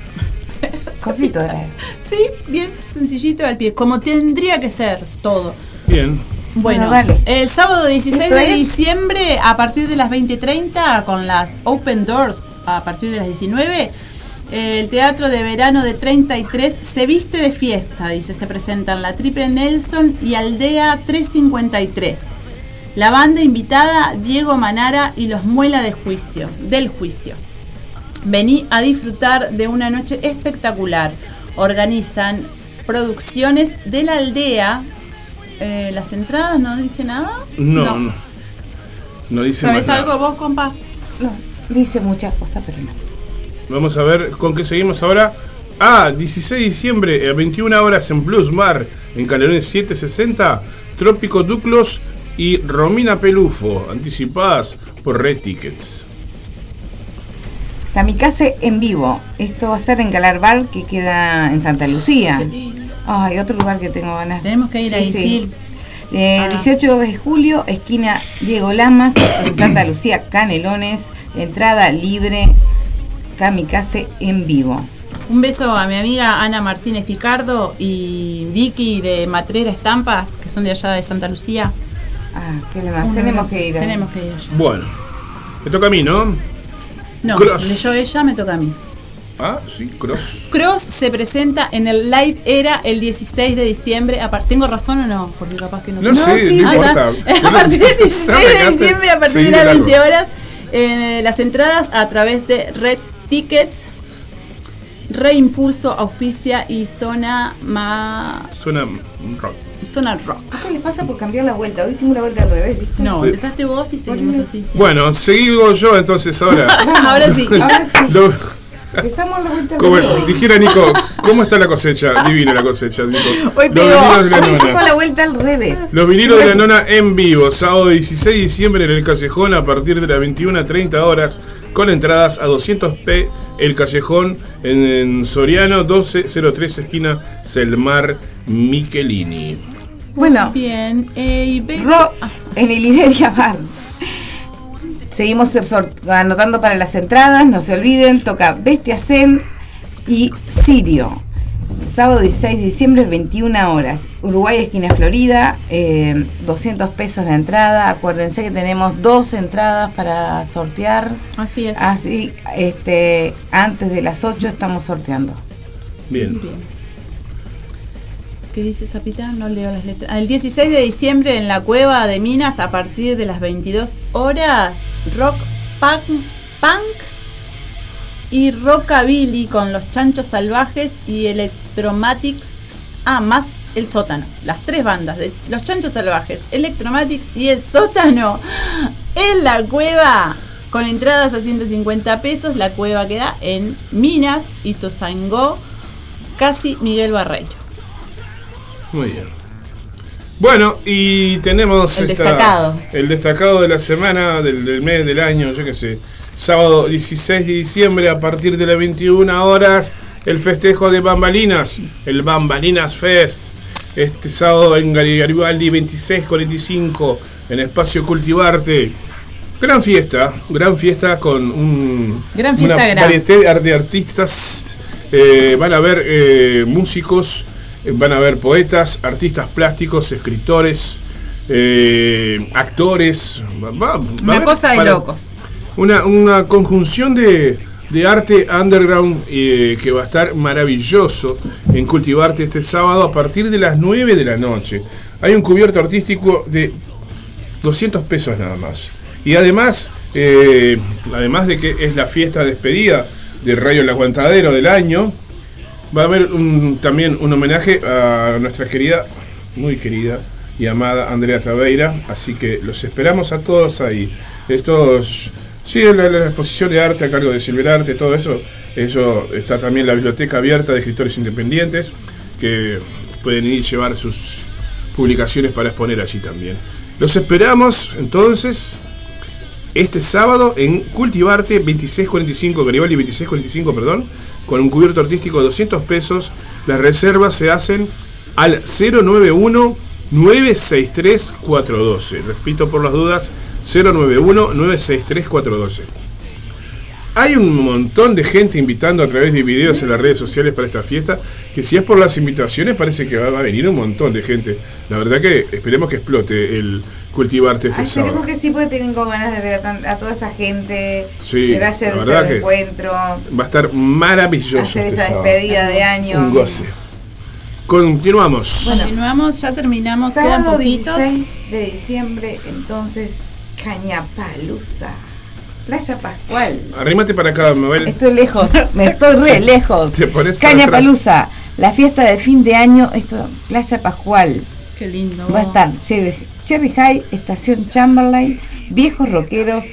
Cortito era. Sí, bien, sencillito al pie, como tendría que ser todo. Bien. Bueno, el sábado 16 Esto de es- diciembre, a partir de las 20.30, con las Open Doors, a partir de las 19, el Teatro de Verano de 33 se viste de fiesta, dice, se presentan la Triple Nelson y Aldea 353. La banda invitada, Diego Manara y los Muela de Juicio, del Juicio. Vení a disfrutar de una noche espectacular. Organizan producciones de la aldea. Eh, ¿Las entradas no dice nada? No, no. No, dice ¿Sabes más algo nada. vos, compa? No, dice muchas cosas, pero no. Vamos a ver con qué seguimos ahora. Ah, 16 de diciembre a 21 horas en Blues Bar, en Calerones 760, Trópico Duclos y Romina Pelufo, anticipadas por Red Tickets. Kamikaze en vivo. Esto va a ser en Galar Bar, que queda en Santa Lucía. Ay, otro lugar que tengo ganas. Tenemos que ir Sí, ahí, sí. sí. Eh, Ah. 18 de julio, esquina Diego Lamas, en Santa Lucía, Canelones. Entrada libre, Kamikaze en vivo. Un beso a mi amiga Ana Martínez Picardo y Vicky de Matrera Estampas, que son de allá de Santa Lucía. Ah, ¿qué demás? Un Tenemos que ir. a- Tenemos que ir allá. Bueno, me toca a mí, ¿no? No, Cross. leyó ella, me toca a mí. Ah, sí, Cross. Cross se presenta en el Live Era el 16 de diciembre. ¿Tengo razón o no? Porque capaz que no. No, tengo. sé, sí. no importa. A partir del 16 de diciembre, a partir de las largo. 20 horas, eh, las entradas a través de Red Tickets, Reimpulso, Auspicia y Zona Ma... Un rock. Zona Rock. Eso les pasa por cambiar la vuelta. Hoy hicimos la vuelta al revés, ¿viste? No, empezaste vos y seguimos así. siempre. Bueno, seguimos yo entonces ahora. ahora sí. Ahora sí. Lo- Empezamos la vuelta al como revés. dijera Nico, ¿cómo está la cosecha? Divina la cosecha, Nico. Hoy Los vinilos de la Hoy hicimos nona. la vuelta al revés. Los vinilos de la nona en vivo, sábado 16 de diciembre en el Callejón a partir de las 21 a 30 horas, con entradas a 200p el Callejón en, en Soriano 1203 esquina Selmar Michelini. Bueno, Bien. Eh, Ro en el Iberia Bar. Seguimos anotando para las entradas, no se olviden, toca Bestia Zen y Sirio. Sábado 16 de diciembre, 21 horas. Uruguay, esquina Florida, eh, 200 pesos la entrada. Acuérdense que tenemos dos entradas para sortear. Así es. Así, este, antes de las 8 estamos sorteando. Bien. Bien. ¿Qué dice Zapita? No leo las letras. El 16 de diciembre en la cueva de Minas a partir de las 22 horas, rock punk, punk y rockabilly con los chanchos salvajes y electromatics. Ah, más el sótano. Las tres bandas de los chanchos salvajes, electromatics y el sótano en la cueva. Con entradas a 150 pesos, la cueva queda en Minas y Tozangó, casi Miguel Barreiro. Muy bien. Bueno, y tenemos El destacado. el destacado de la semana, del, del mes, del año, yo qué sé. Sábado 16 de diciembre a partir de las 21 horas, el festejo de Bambalinas, el Bambalinas Fest. Este sábado en Gari- Garibaldi 2645, en Espacio Cultivarte. Gran fiesta, gran fiesta con un, Gran fiesta una gran. varieté de ar- de artistas. eh, van a haber eh, músicos, van a haber poetas, artistas plásticos, escritores, eh, actores. Va- va- Una cosa de locos. Una, una conjunción de, de arte underground eh, que va a estar maravilloso en Cultivarte este sábado a partir de las 9 de la noche. Hay un cubierto artístico de 200 pesos nada más. Y además, eh, además de que es la fiesta de despedida de Radio El Aguantadero del año, va a haber también un homenaje a nuestra querida, muy querida y amada Andrea Taveira. Así que los esperamos a todos ahí. Estos, sí, la, la exposición de arte a cargo de Silverarte, todo eso. Eso está también la biblioteca abierta de escritores independientes que pueden ir y llevar sus publicaciones para exponer allí también. Los esperamos entonces este sábado en Cultivarte 2645, Garibaldi 2645, perdón, con un cubierto artístico de 200 pesos. Las reservas se hacen al 091 963 412. Repito por las dudas, 091 963 412. Hay un montón de gente invitando a través de videos en las redes sociales para esta fiesta, que si es por las invitaciones parece que va va a venir un montón de gente. La verdad que esperemos que explote el cultivarte este Ay, sábado. esperemos que sí, porque tengo ganas de ver a, tan- a toda esa gente. Sí, de hacer la ese verdad que- encuentro, Va a estar maravilloso. hacer este esa sábado. despedida de año. Un goce. Continuamos. Bueno. Continuamos, ya terminamos, quedan poquitos. 16 de diciembre, entonces, Cañapalusa. Playa Pascual. Arrímate para acá, Mabel. Estoy lejos, me estoy re lejos. Te pones para Caña atrás. Palusa, la fiesta de fin de año, esto, Playa Pascual. Qué lindo. Va a estar Cherry, Cherry High, Estación Chamberlain, viejos rockeros,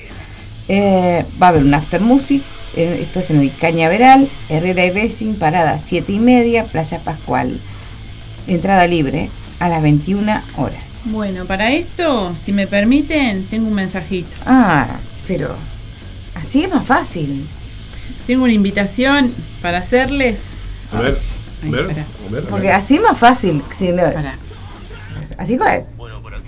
eh, va a haber un after music, eh, esto es en el Cañaveral, Herrera y Racing, parada 7 y media, Playa Pascual. Entrada libre a las 21 horas. Bueno, para esto, si me permiten, tengo un mensajito. Ah, pero así es más fácil. Tengo una invitación para hacerles. A ver, Ay, a ver, a ver, a Porque así es más fácil. si no- así cuál.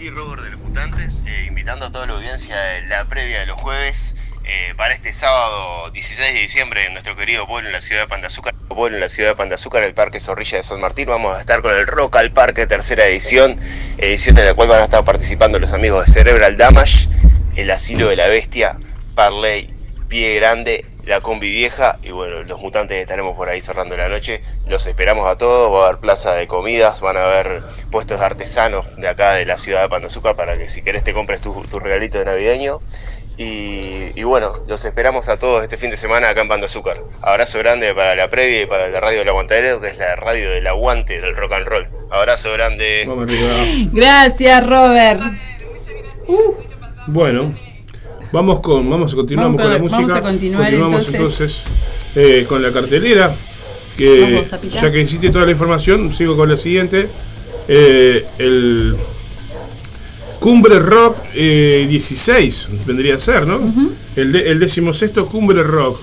Aquí Robert de los Mutantes, eh, invitando a toda la audiencia de la previa de los jueves eh, para este sábado 16 de diciembre en nuestro querido pueblo en la ciudad de Pan de Azúcar. Pueblo en la ciudad de Pan de Azúcar, el Parque Zorrilla de San Martín. Vamos a estar con el Rock al Parque, tercera edición, edición en la cual van a estar participando los amigos de Cerebral Damage, El Asilo de la Bestia, Parley, Pie Grande, La Combi Vieja y bueno, los mutantes estaremos por ahí cerrando la noche. Los esperamos a todos, va a haber plaza de comidas, van a haber puestos de artesanos de acá de la ciudad de Pan de Azúcar para que si querés te compres tu, tu regalito de navideño. Y, y bueno, los esperamos a todos este fin de semana acá en Pan de Azúcar. Abrazo grande para la previa y para la radio del aguantadero, que es la radio del aguante del rock and roll. Abrazo grande. Vamos. Gracias, Robert. Bueno, vamos con, vamos Vamos con la música. vamos a continuar, Continuamos entonces. entonces, eh, con la cartelera. Que ya que hiciste toda la información, sigo con la siguiente. Eh, el Cumbre Rock eh, 16 vendría a ser, ¿no? el, de- el decimosexto Cumbre Rock.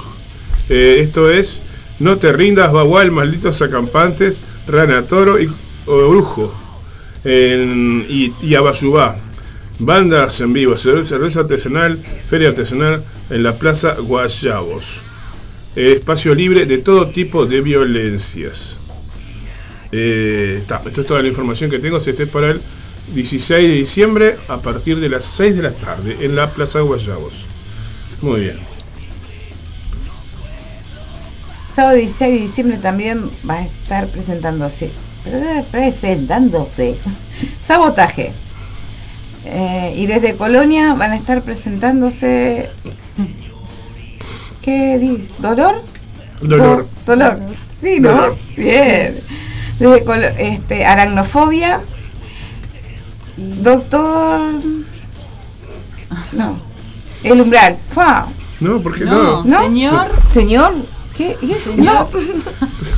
Eh, esto es No te rindas, Bagual, malditos acampantes, Rana Toro y Orujo. En, y, y Abayubá. Bandas en vivo, cerve- cerveza artesanal, feria artesanal en la Plaza Guayabos. Eh, espacio libre de todo tipo de violencias. Eh, esto es toda la información que tengo. Si este es para el 16 de diciembre a partir de las 6 de la tarde en la Plaza Guayabos. Muy bien. Sábado 16 de diciembre también va a estar presentándose presentándose. Sabotaje. Eh, y desde Colonia van a estar presentándose. ¿Qué dice? ¿Dolor? Dolor. Do- dolor. Sí, ¿no? Dolor. Bien. Desde Colo- este, aracnofobia. Doctor. No. El umbral. Fa. No, ¿por qué No, no? ¿No? señor. Señor. ¿Qué? ¿Y eso? Señor. No.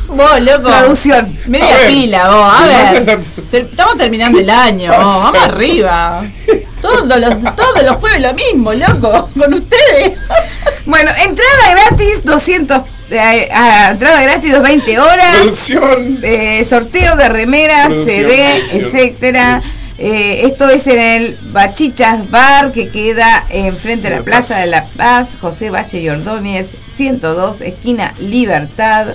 Vos, loco. Traducción. Media A pila, vos. A ver. Te- estamos terminando el año, vos. Vamos arriba. Todos los, todos los jueves lo mismo, loco. Con ustedes. Bueno, entrada gratis 200. eh, ah, entrada gratis 220 horas. Producción. eh, sorteo de remeras, Producción, CD, producción. Eh, esto es en el Bachichas Bar que queda enfrente de la La Plaza Paz. de la Paz, José Valle y Ordóñez, 102, esquina Libertad.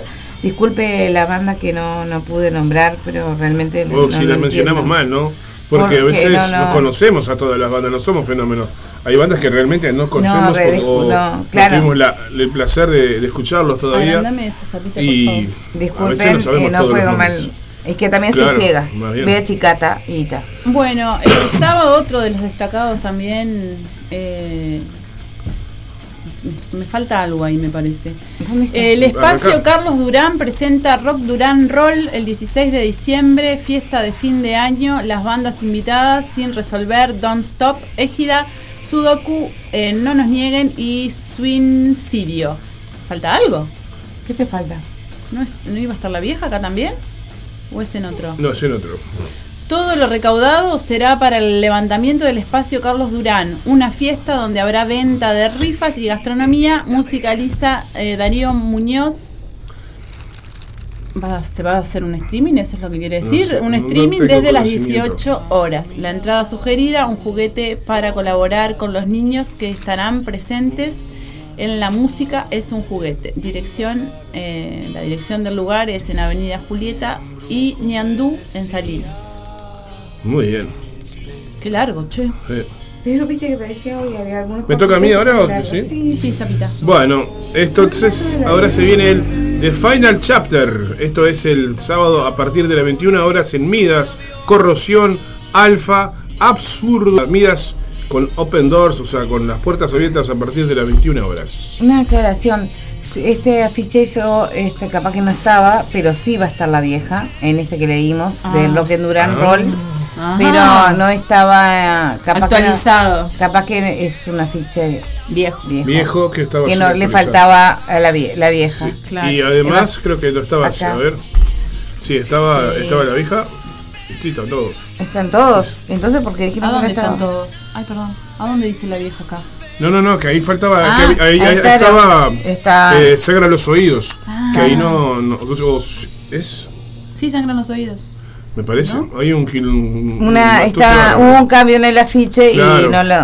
Disculpe la banda que no, no pude nombrar, pero realmente no, O no Oh, si lo las mencionamos entiendo. mal, ¿no? Porque a veces no, no. no conocemos a todas las bandas, no somos fenómenos. Hay bandas que realmente no conocemos o, claro. tuvimos la- el placer de, de escucharlos todavía. Esa sapita, por Y favor. a veces Disculpen, no sabemos eh, no todos fue los mal. Es que también Claro, soy ciega. Ve a Chicata y ta. Bueno, el sábado otro de los destacados también. eh, me- falta algo ahí, me parece. ¿Dónde está? El espacio. Carlos Durán presenta Rock Durán Roll el 16 de diciembre, fiesta de fin de año, las bandas invitadas sin resolver, Don't Stop, Égida, Sudoku, eh, No nos nieguen y Swing Sirio. ¿Falta algo? ¿Qué te falta? ¿No, es- ¿No iba a estar la vieja acá también? ¿O es en otro? No, es en otro. Todo lo recaudado será para el levantamiento del espacio Carlos Durán, una fiesta donde habrá venta de rifas y gastronomía. Musicaliza eh, Darío Muñoz. Va- se va a hacer un streaming, eso es lo que quiere No decir. sé, un streaming desde las conocimiento. 18 horas. La entrada sugerida, un juguete para colaborar con los niños que estarán presentes en la música es un juguete. Dirección, eh, la dirección del lugar es en Avenida Julieta y Ñandú en Salinas. Muy bien. Qué largo, che. Eso viste que te decía hoy, había algunos. ¿Me toca a mí ahora o Claro, sí? Sí, Zapita. Bueno, esto entonces ahora se viene el The Final Chapter. Esto es el sábado a partir de las 21 horas en Midas, Corrosión, Alfa, Absurdo. Midas con Open Doors, o sea, con las puertas abiertas a partir de las 21 horas. Una aclaración. Este afiche yo, este, capaz que no estaba, pero sí va a estar la vieja, en este que leímos, de Ah. Rock and Duran Ah. Roll. Ajá. Pero no estaba capaz que Actualizado. capaz que es un afiche Viejo. viejo. Viejo que estaba que no le faltaba a la, vie- la vieja. Sí. Claro. Y además creo que lo estaba Acá. a ver. Sí, estaba, Sí. estaba la vieja. Sí, está todo. Están todos. Entonces, porque ¿A dijimos que dónde estaba? están todos? Ay, perdón. ¿A dónde dice la vieja acá? No, no, no, que ahí faltaba. Ah, que ahí, ahí estaba. está- eh, sangra los oídos. Ah. Que ahí no. no es. Sí, sangran los oídos. Me parece. ¿No? Hay un. Una, un está, hubo un cambio en el afiche Claro. y no lo.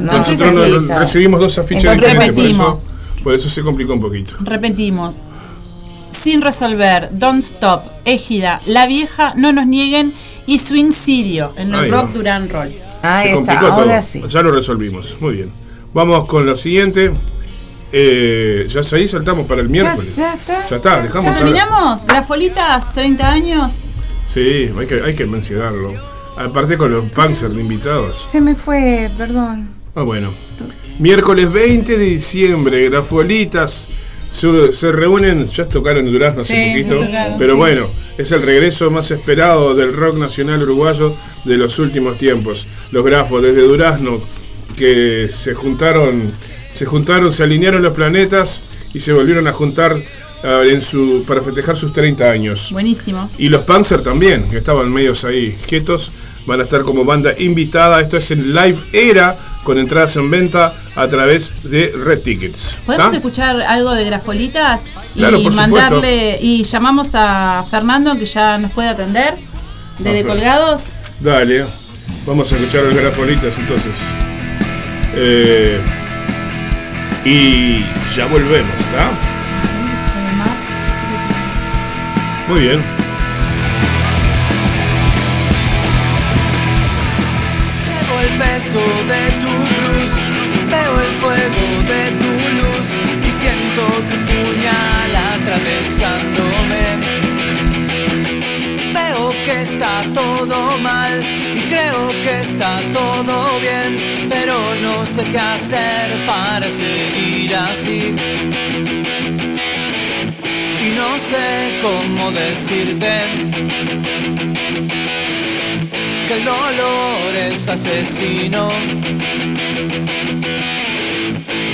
No, Nosotros no- recibimos dos afiches Entonces diferentes, por repetimos. eso, por eso se complicó un poquito. Repetimos. Sin resolver, Don't Stop, Égida, La Vieja, No Nos Nieguen y Swing Sirio en el Rock va. Durán Roll. Ahí se está, complicó ahora todo. sí. Ya lo resolvimos. Muy bien. Vamos con lo siguiente. Eh, ya ahí saltamos para el miércoles. ya está. Ya está, dejamos ¿Ya terminamos? Grafolitas, 30 años. Sí, hay que, hay que mencionarlo. Aparte con los Panzer de invitados. Se me fue, perdón. Ah, bueno. Miércoles 20 de diciembre, Grafolitas se, se reúnen, ya tocaron Durazno hace Sí, poquito, ya tocaron, pero sí. bueno, es el regreso más esperado del rock nacional uruguayo de los últimos tiempos. Los grafos desde Durazno que se juntaron, se juntaron, se alinearon los planetas y se volvieron a juntar ah, en su, para festejar sus 30 años. Buenísimo. Y los Panzer también, que estaban medios ahí quietos, van a estar como banda invitada. Esto es en Live Era, con entradas en venta a través de Red Tickets. ¿Podemos ¿tá? escuchar algo de Grafolitas? Y Claro, mandarle. Y llamamos a Fernando que ya nos puede atender. Desde Ajá. Colgados. Dale, vamos a escuchar el Grafolitas entonces. Eh, y ya volvemos, ¿está? Muy bien. Llevo el peso de tu cruz, veo el fuego de tu luz y siento tu puñal atravesándome. Veo está todo mal que está todo bien, pero no sé qué hacer para seguir así. Y no sé cómo decirte que el dolor es asesino.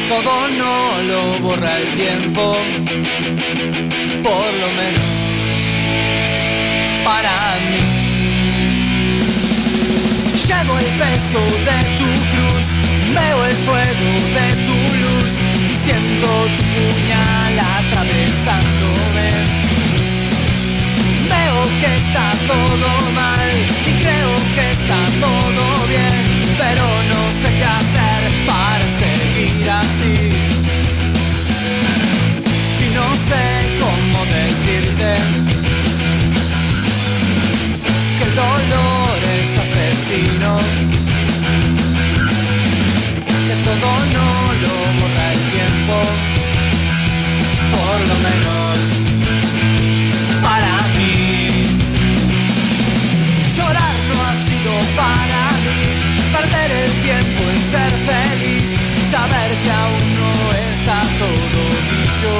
Todo no lo borra el tiempo, por lo menos para mí. Llevo el peso de tu cruz, veo el fuego de tu luz y siento tu puñal atravesándome. Veo que está todo mal y creo que está todo bien, pero no sé qué hacer para seguir así. Y no sé cómo decirte que el dolor asesino, que todo no lo borra el tiempo, por lo menos para mí. Llorar no ha sido para mí, perder el tiempo en ser feliz, saber que aún no está todo dicho.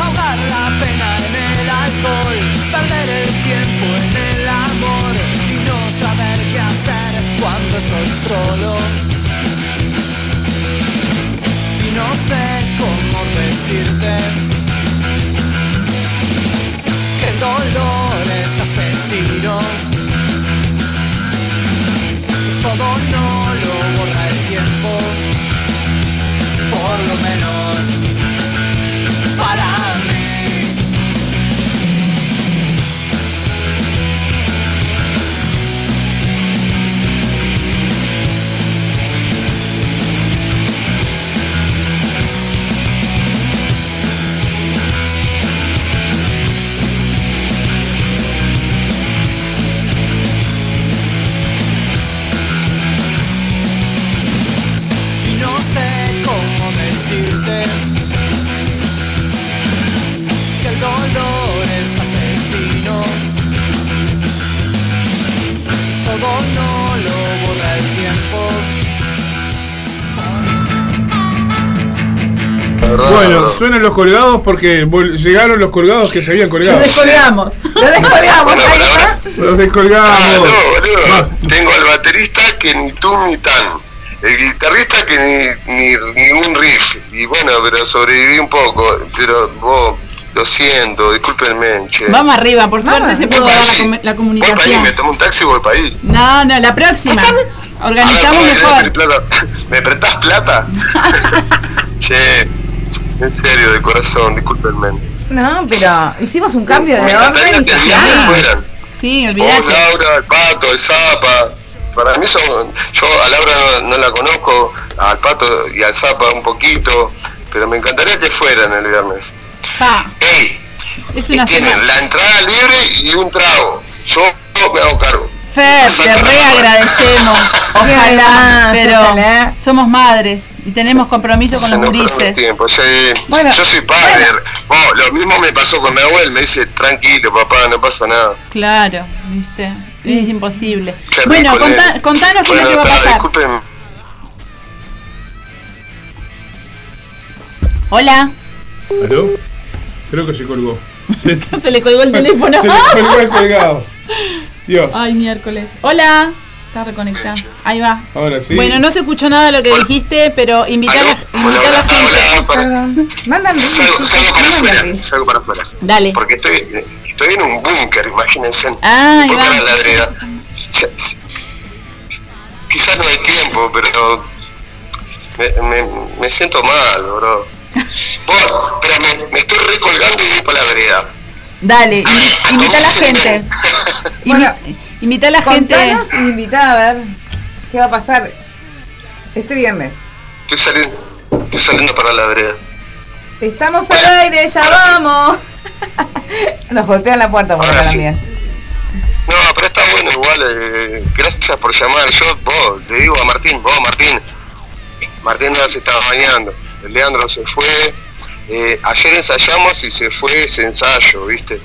Ahogar la pena en el alcohol, perder el tiempo en el amor qué hacer cuando estoy solo. Y no sé cómo decirte que el dolor es asesino. Todo no lo borra el tiempo, por lo menos para Bueno, suenan los colgados porque llegaron los colgados que se habían colgado. Lo descolgamos. Lo descolgamos. Ahí está. Los descolgamos. Ah, no. Tengo al baterista que ni tú ni tan. El guitarrista que ni, ni, ni un riff. Y bueno, pero sobreviví un poco. Pero vos, lo siento, discúlpenme, che. Vamos arriba, por suerte se pudo Voy dar la, com- la Voy para ahí, comunicación. me tomo un taxi y voy para ahí. No, no, la próxima. Organizamos ver, ¿cómo mejor. me prestás plata? ¿Me prestás plata? che, en serio, de corazón, discúlpenme. No, pero hicimos un cambio de orden y social. Sí, Vos, olvídate. Laura, el Pato, el Zapa. Para mí son. Yo a Laura no, no la conozco, al Pato y al Zapa un poquito, pero me encantaría que fueran el viernes. Pa, ¡Ey! es una Tienen la entrada libre y un trago. Yo me hago cargo. Fer, te re agradecemos. Ojalá, pero Ojalá. somos madres y tenemos compromiso con Se los gurises. tiempo, sí. Bueno, yo soy padre. Vos, lo mismo me pasó con mi abuelo. Me dice, tranquilo, papá, no pasa nada. Claro, viste. Es imposible. Qué Bueno, contá- contanos qué es lo que va a pasar. Disculpen. Hola. ¿Aló? Creo que se colgó. Se le colgó el teléfono. Se le colgó el colgado. Dios. Ay, miércoles. Hola. Está reconectada. Ahí va. Ahora sí. Bueno, no se escuchó nada de lo que dijiste, pero invita a la, ¿Aló? invita a la Hola, gente. Perdón. Mándame un Salgo, salgo para afuera, salgo para afuera. Dale. Porque estoy, estoy en un búnker, imagínense. Ah, ahí va. la Quizás no hay tiempo, pero me, me, me siento mal, bro. Vos, pero me, me estoy recolgando y voy para la vereda. Dale, invi- invita a la gente. Bueno, invita a la gente. Y invitá a ver qué va a pasar este viernes. Estoy saliendo, estoy saliendo para la vereda. Estamos al aire, ya vamos. Nos golpean la puerta por acá sí. también. No, pero está bueno igual. eh, gracias por llamar. Yo, vos, le digo a Martín, vos, Martín. Martín no se estaba bañando. El Leandro se fue. eh, ayer ensayamos y se fue ese ensayo, ¿viste?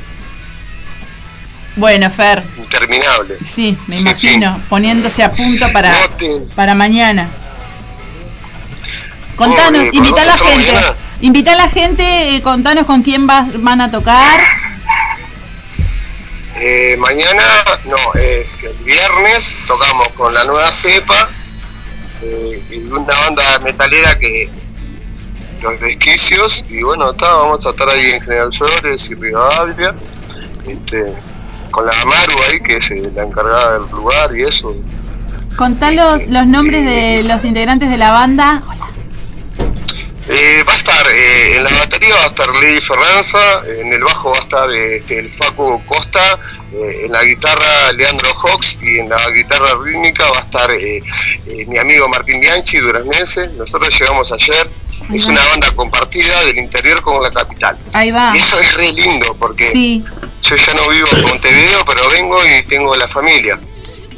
Bueno, Fer, interminable. sí, me Sí, imagino, poniéndose a punto para, No te- para mañana. Contanos, eh, invita a la ¿podemos hacerlo gente. mañana? Invita a la gente, eh, contanos con quién vas, van a tocar. Eh, mañana, no, es el viernes, tocamos con la nueva cepa eh, y una banda metalera que los resquicios y bueno, está, vamos a estar ahí en General Flores y Rivadavia, este, con la Amaru ahí que es eh, la encargada del lugar y eso. Contanos los nombres de los integrantes de la banda. Eh, va a estar, eh, en la batería va a estar Lady Ferranza, en el bajo va a estar este, el Facu Costa, eh, en la guitarra Leandro Hawks y en la guitarra rítmica va a estar eh, eh, mi amigo Martín Bianchi, duranense. Nosotros llegamos ayer, es una banda compartida del interior con la capital. Ahí va. Y eso es re lindo porque Sí. yo ya no vivo en Montevideo, pero vengo y tengo la familia.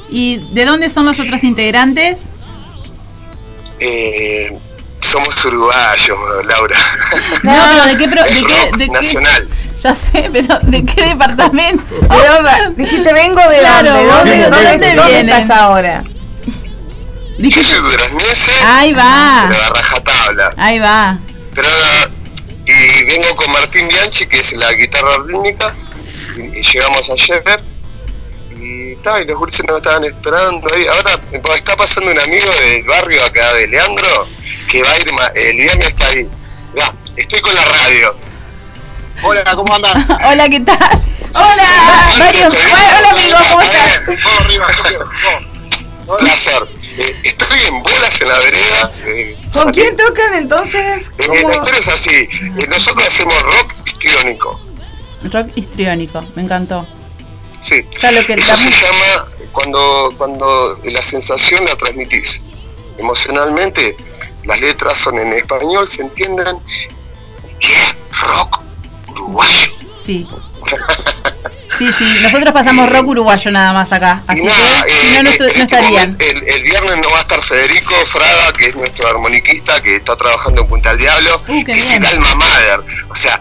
¿Y de dónde son los otros integrantes? Eh, somos uruguayos, Laura. No, pero ¿de qué, pro- de qué, nacional. Ya sé, pero ¿de qué departamento? Dijiste, vengo de Claro, dónde, ¿dónde, de- dónde- ¿dónde dónde vienen? estás ahora? Yo soy duranense, Ahí va. pero a rajatabla. Ahí va. Pero, y vengo con Martín Bianchi, que es la guitarra rítmica, y, y llegamos ayer. Y, ta, y los gurises nos estaban esperando ahí. Ahora está pasando un amigo del barrio acá de Leandro, que va a ir, el viernes está ahí. Mirá, estoy con la radio. Hola, ¿cómo andan? Hola, ¿qué tal? Hola, Mario. Hola, amigo, ¿cómo estás? Vamos arriba, Julio, vamos. Placer. Eh, estoy en bolas en la vereda. eh, ¿Con quién tocan entonces? Eh, la historia es así. eh, nosotros hacemos rock histriónico. Rock histriónico, me encantó. Sí. Ya lo que Eso la se llama cuando, cuando la sensación la transmitís. Emocionalmente, las letras son en español, se entienden. Y es rock uruguayo. Sí. Sí, sí, nosotros pasamos rock uruguayo nada más acá, así que eh, si no, no, en no este estarían. el, el viernes no va a estar Federico Fraga, que es nuestro armoniquista, que está trabajando en Punta del Diablo. Uh, qué es el alma mater. O sea,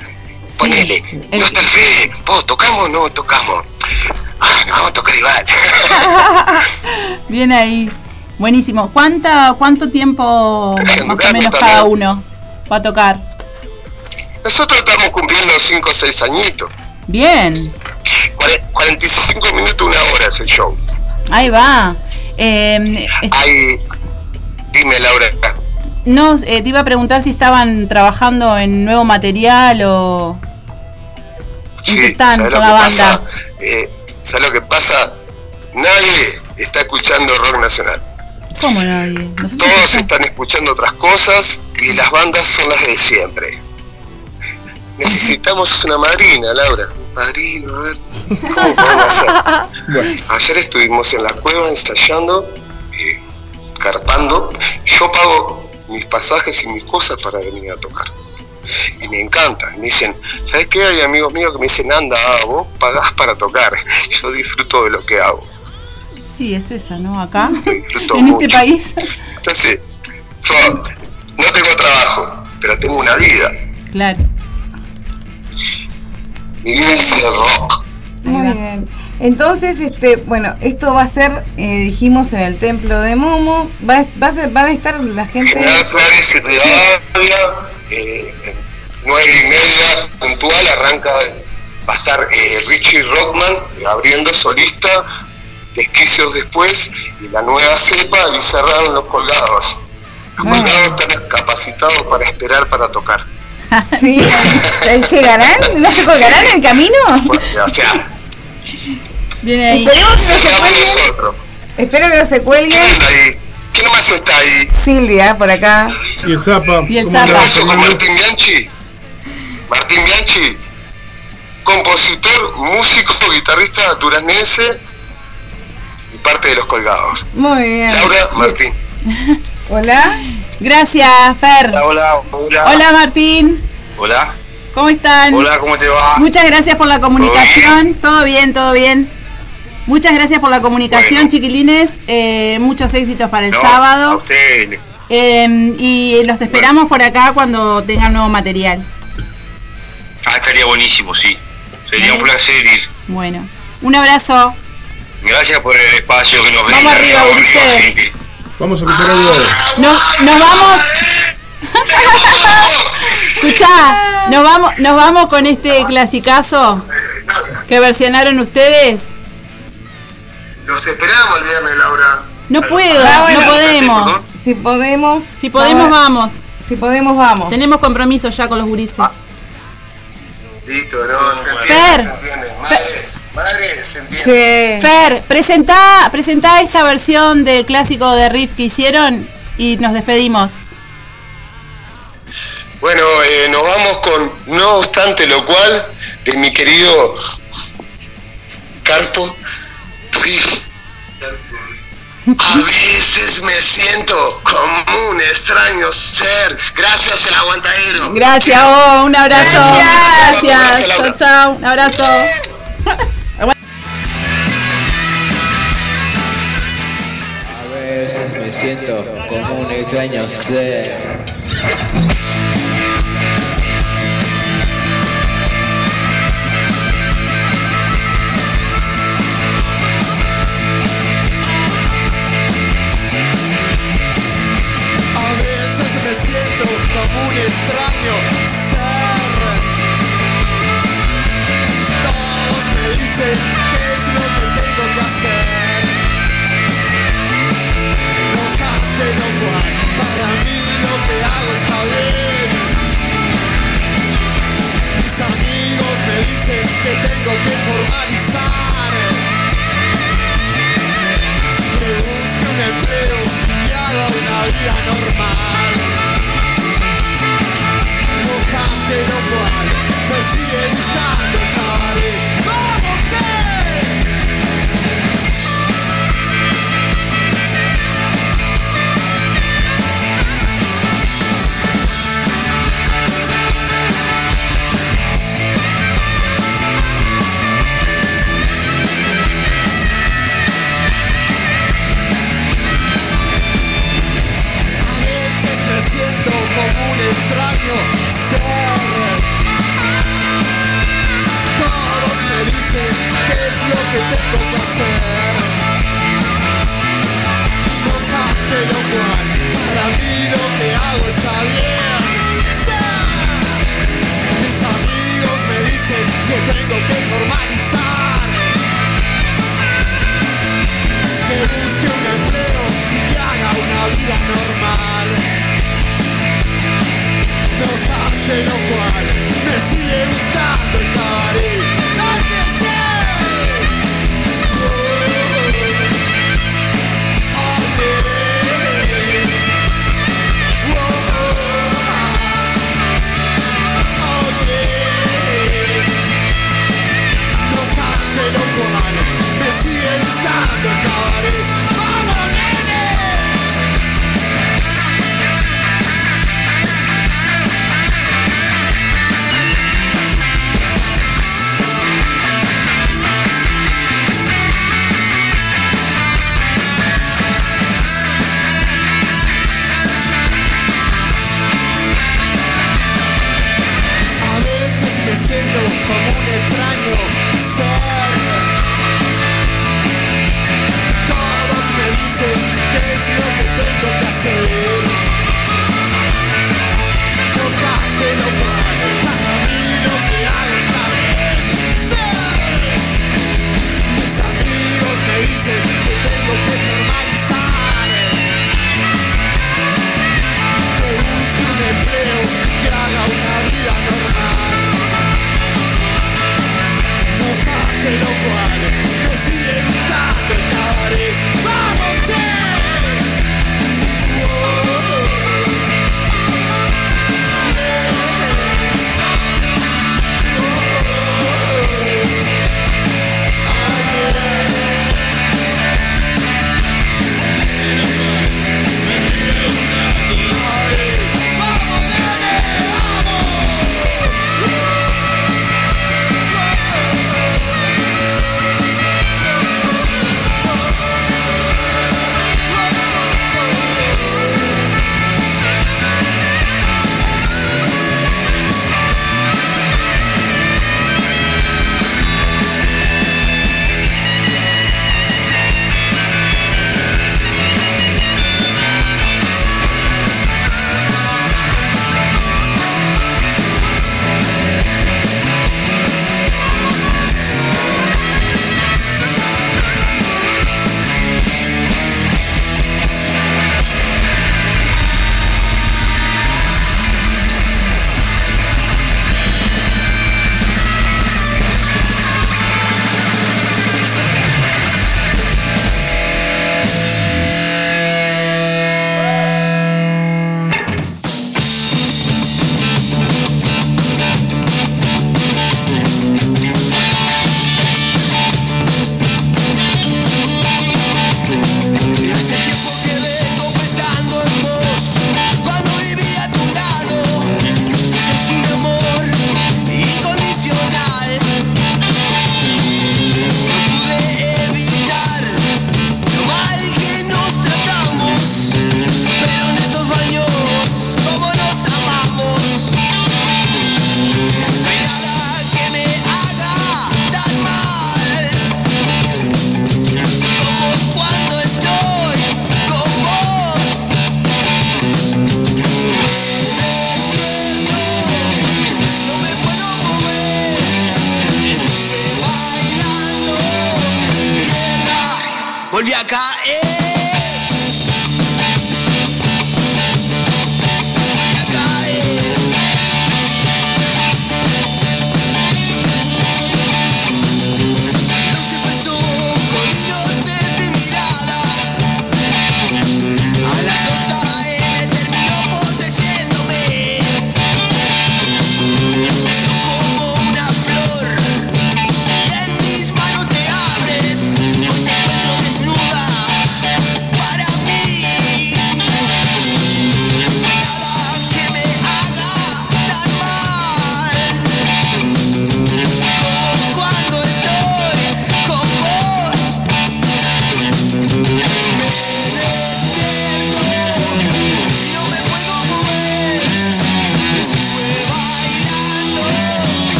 ponele, el- no está el Fede, vos tocamos o no tocamos. Ah, no, vamos a tocar igual. Bien ahí. Buenísimo. ¿Cuánta, ¿Cuánto tiempo más o menos cada uno va a tocar? Nosotros estamos cumpliendo 5 o 6 añitos. Bien, Cuare- 45 minutos, una hora es el show. ahí va. Eh, Ahí, dime Laura. no, eh, te iba a preguntar si estaban trabajando en nuevo material o en qué están ¿sabes con la banda. pasa? Eh, ¿Sabes lo que pasa? Nadie está escuchando rock nacional. ¿Cómo nadie? Nosotros Todos están escuchando otras cosas y las bandas son las de siempre. Necesitamos una madrina, Laura. Un padrino, a ver. ¿Cómo podemos hacer? Ayer estuvimos en la cueva ensayando, eh, carpando. Yo pago mis pasajes y mis cosas para venir a tocar. Y me encanta. Y me dicen, ¿sabes qué? Hay amigos míos que me dicen, anda, ah, vos pagás para tocar. Yo disfruto de lo que hago. Sí, es esa, ¿no? Acá, disfruto en este país. Entonces, yo no tengo trabajo, pero tengo una vida. Claro. El rock. Muy bien. Entonces, este, bueno, esto va a ser, eh, dijimos, en el templo de Momo. Va, va a ser, van a estar la gente. General Flores y Rivadavia, eh, nueve y media puntual, arranca, va a estar eh, Richie Rockman eh, abriendo solista, Esquicios después, y la nueva cepa y cerraron los colgados. Los colgados están capacitados para esperar para tocar. Sí. ¿Llegarán? ¿No se colgarán en el camino? O sea, Viene ahí. Esperemos que no se cuelguen. Espero que no se cuelguen. ¿Quién más está ahí? Silvia, por acá. Y el Zapa. Y el ¿cómo Zapa. Martín Bianchi? Martín Bianchi, compositor, músico, guitarrista duraznense y parte de los colgados. Muy bien. Laura Martín. Hola. Gracias, Fer. Hola, hola. Hola, Martín. Hola. ¿Cómo están? Hola, ¿cómo te va? Muchas gracias por la comunicación. Todo bien, todo bien. Muchas gracias por la comunicación, Bueno. chiquilines. Eh, muchos éxitos para el No, A sábado. Eh, y los esperamos por acá cuando tengan nuevo material. Ah, estaría buenísimo, sí. Sería un placer ir. Bueno. Un abrazo. Gracias por el espacio que nos Vamos brindan, arriba, vamos Ulises. Vamos a escuchar algo ahora. Nos, nos vamos. Escuchá, nos vamos, nos vamos con este clasicazo que versionaron ustedes. Los esperamos el viernes, Laura. No puedo, Ah, bueno. no podemos. Si podemos. Si podemos, vamos. Si podemos, vamos. Tenemos compromiso ya con los gurises. Listo, no, se entiende, Fer. se entiende. Madre, madre, se entiende. Sí. Fer, presentá, presentá esta versión del clásico de Riff que hicieron y nos despedimos. Bueno, eh, nos vamos con No obstante lo cual, de mi querido Carpo Riff. A veces me siento como un extraño ser. Gracias, el aguantadero. Gracias, oh, un abrazo. Gracias. Gracias. Gracias, Chao, chao. Un abrazo. Me siento como un extraño ser. Tengo que formalizar. Que busque un empleo que haga una vida normal. No obstante lo cual, me sigue gustando el que tengo que hacer. Obstante lo cual, para mí lo que hago está bien. Mis amigos me dicen que tengo que formalizar. Que busque un empleo y que haga una vida normal. No obstante lo cual, me sigue gustando el cabaret.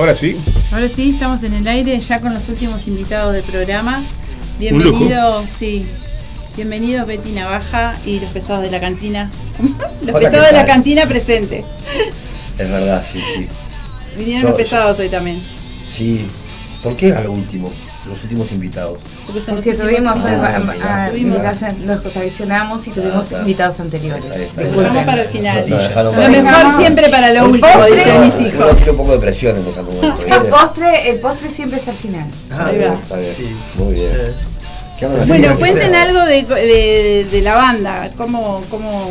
Ahora sí. Ahora sí, estamos en el aire ya con los últimos invitados del programa. Bienvenidos, sí. Bienvenidos Betty Navaja y los pesados de la cantina. los Hola, pesados ¿qué de la cantina presente. Es verdad, sí, sí. Vinieron Yo- los pesados hoy también. Sí. ¿Por qué a lo último? Los últimos invitados. Porque son Porque los últimos tuvimos, Ah, a- a- mirá. a- Tuvimos. y claro. invitados anteriores. Está dejamos para el final. Lo mejor siempre para lo El último, postre. dicen mis hijos. tiene un poco de presión en ese momento. El postre, el postre siempre es al final. Ah, Ahí bien, va. está bien. Sí. Muy bien. Eh, ¿Qué andan haciendo? Bueno, cuenten algo de, de- de la banda. ¿Cómo, ¿Cómo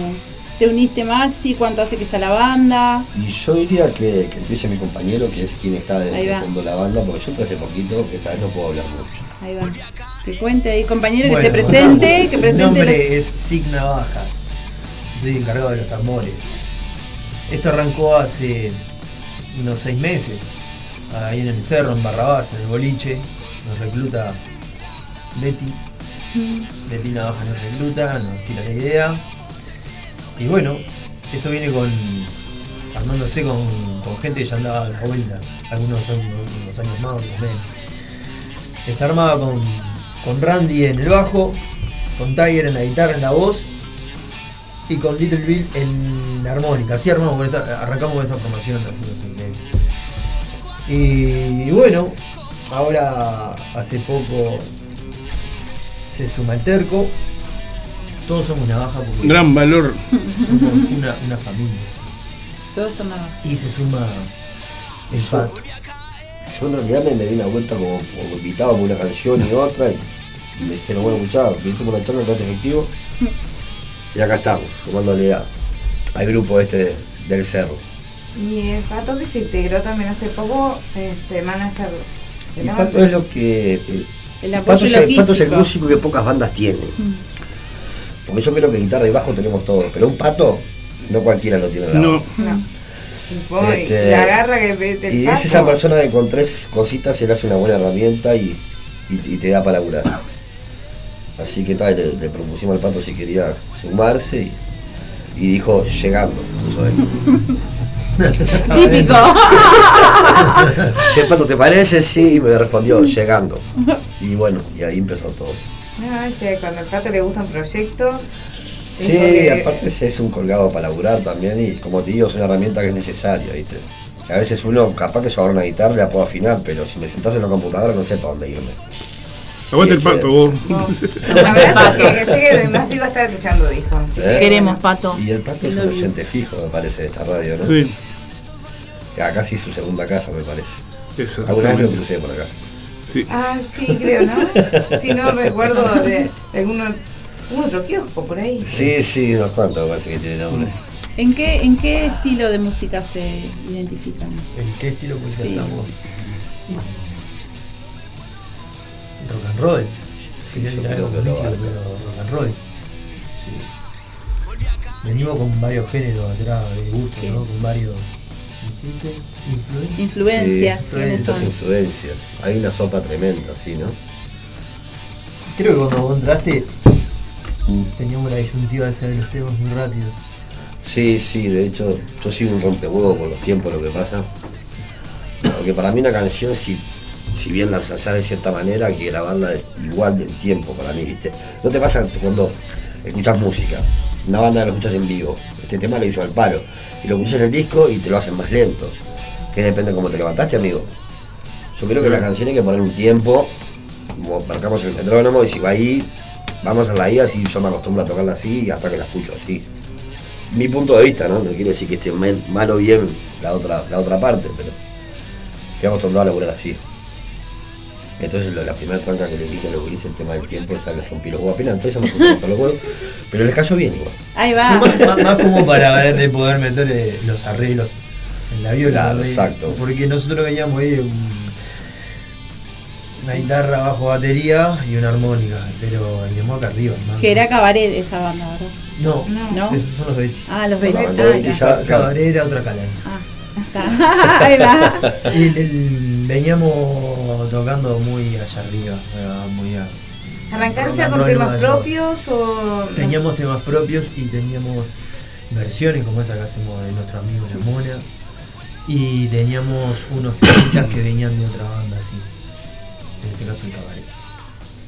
te uniste, Maxi? ¿Cuánto hace que está la banda? Y yo diría que, que empiece mi compañero, que es quien está desde va. el fondo de la banda, porque yo entré hace poquito, que esta vez no puedo hablar mucho. Ahí va. Que cuente ahí, compañero, bueno, que se presente, que Mi presente. los- nombre es Sig Navajas. Estoy encargado de los tambores. Esto arrancó hace unos seis meses. Ahí en el cerro, en Barrabás, en el boliche. Nos recluta Betty. Betty Navajas nos recluta, nos tira la idea. Y bueno, esto viene con. armándose con, con gente que ya andaba a la vuelta. Algunos son unos años más, otros menos. Está armada con, con Randy en el bajo, con Tiger en la guitarra, en la voz y con Little Bill en la armónica. Así armamos arrancamos con esa formación seis meses. Y, y bueno, ahora hace poco se suma el terco. Todos somos navaja porque Gran valor. somos una, una familia. Todos son nada. Y se suma el Yo- pato. Yo en realidad me, me di una vuelta como, como invitado con una canción y otra y, me dijeron, bueno, escuchá, viniste con una charla de efectivo y acá estamos, sumándole a- al grupo este del cerro. Y el pato que se integró también hace poco, este manager. de Y la Pato banda. es lo que. eh, El Pato apoyo es, el- Pato es el logístico. músico que pocas bandas tienen. Porque yo creo que guitarra y bajo tenemos todo, pero un pato no cualquiera lo tiene en la No. Este, la garra que el Y pato. es esa persona que con tres cositas se le hace una buena herramienta y, y- y te da para laburar. Así que tal, le, le propusimos al pato si quería sumarse y, y dijo llegando. puso él. Típico. Si el pato te parece, sí, y me respondió llegando. Y bueno, y ahí empezó todo. No, ese, cuando al pato le gusta un proyecto. es Sí, porque- aparte es- es un colgado para laburar también y como te digo, es una herramienta que es necesaria, ¿viste? Que a veces uno, capaz que yo agarro una guitarra y la puedo afinar, pero si me sentás en la computadora no sé para dónde irme. Aguante el Este, pato, vos. Un abrazo que, que que más iba a estar escuchando, dijo. ¿Eh? que, Queremos, Pato. Y el pato es un oyente fijo, me parece, de esta radio, ¿no? Sí, Acá sí su segunda casa, me parece. Alguna vez me crucé por acá. Sí. Ah, sí, creo, ¿no? Si no recuerdo de, de alguno, algún otro kiosco por ahí. Sí, sí, unos cuantos parece que tiene nombre. ¿En qué, ¿En qué estilo de música se identifican? ¿En qué estilo de música Sí. estamos? Rock and roll. Sí, yo algo creo que lo pero rock and roll. Sí. Venimos con varios géneros atrás de gusto, ¿Qué? ¿no? Con varios. ¿Cómo se dice? Influencias. Influencias. Sí, ¿quiénes muchas son? influencias. Hay una sopa tremenda, ¿sí, no? Creo que cuando vos entraste teníamos la disyuntiva de hacer los temas muy rápido. Sí, sí, de hecho, yo soy un rompehuevo con los tiempos, lo que pasa. Porque para mí una canción, si, si bien la ensayás de cierta manera, hay que grabarla es igual del tiempo para mí, ¿viste? No te pasa cuando escuchas música, una banda lo escuchas en vivo, este tema lo hizo al palo, y lo escuchas en el disco y te lo hacen más lento. Que depende de cómo te levantaste, amigo. Yo creo que la canción hay que poner un tiempo, como marcamos el metrónomo, y si va ahí, vamos a la I, así yo me acostumbro a tocarla así y hasta que la escucho así mi punto de vista, ¿no? No quiere decir que esté mal o bien la otra, la otra parte, pero estoy acostumbrado a laburar así. Entonces lo- la primera tranca que le dije a los gurises, el tema del tiempo, esa les rompí los huevos. Apenas entonces se me romper los huevos, pero les cayó bien igual. Ahí va. Fue más, más- más como para ver de poder meter eh, los arreglos en la viola. Claro, ¿no? Exacto. Porque nosotros veníamos ahí de un- una guitarra bajo batería y una armónica, pero veníamos acá arriba, hermano. Que era cabaret esa banda, ¿verdad? No, No. esos son los Betty. Ah, los No, Ah, Betty ya. ya- Cabaret era otra calera. Está. Ahí va. El- el- veníamos tocando muy allá arriba, ¿verdad? muy a- ¿Arrancar rock ya con temas propios o.? Teníamos temas propios y teníamos versiones como esa que hacemos de nuestro amigo La Mona. Y teníamos unos temas que venían de otra banda así. En este caso el cabaret.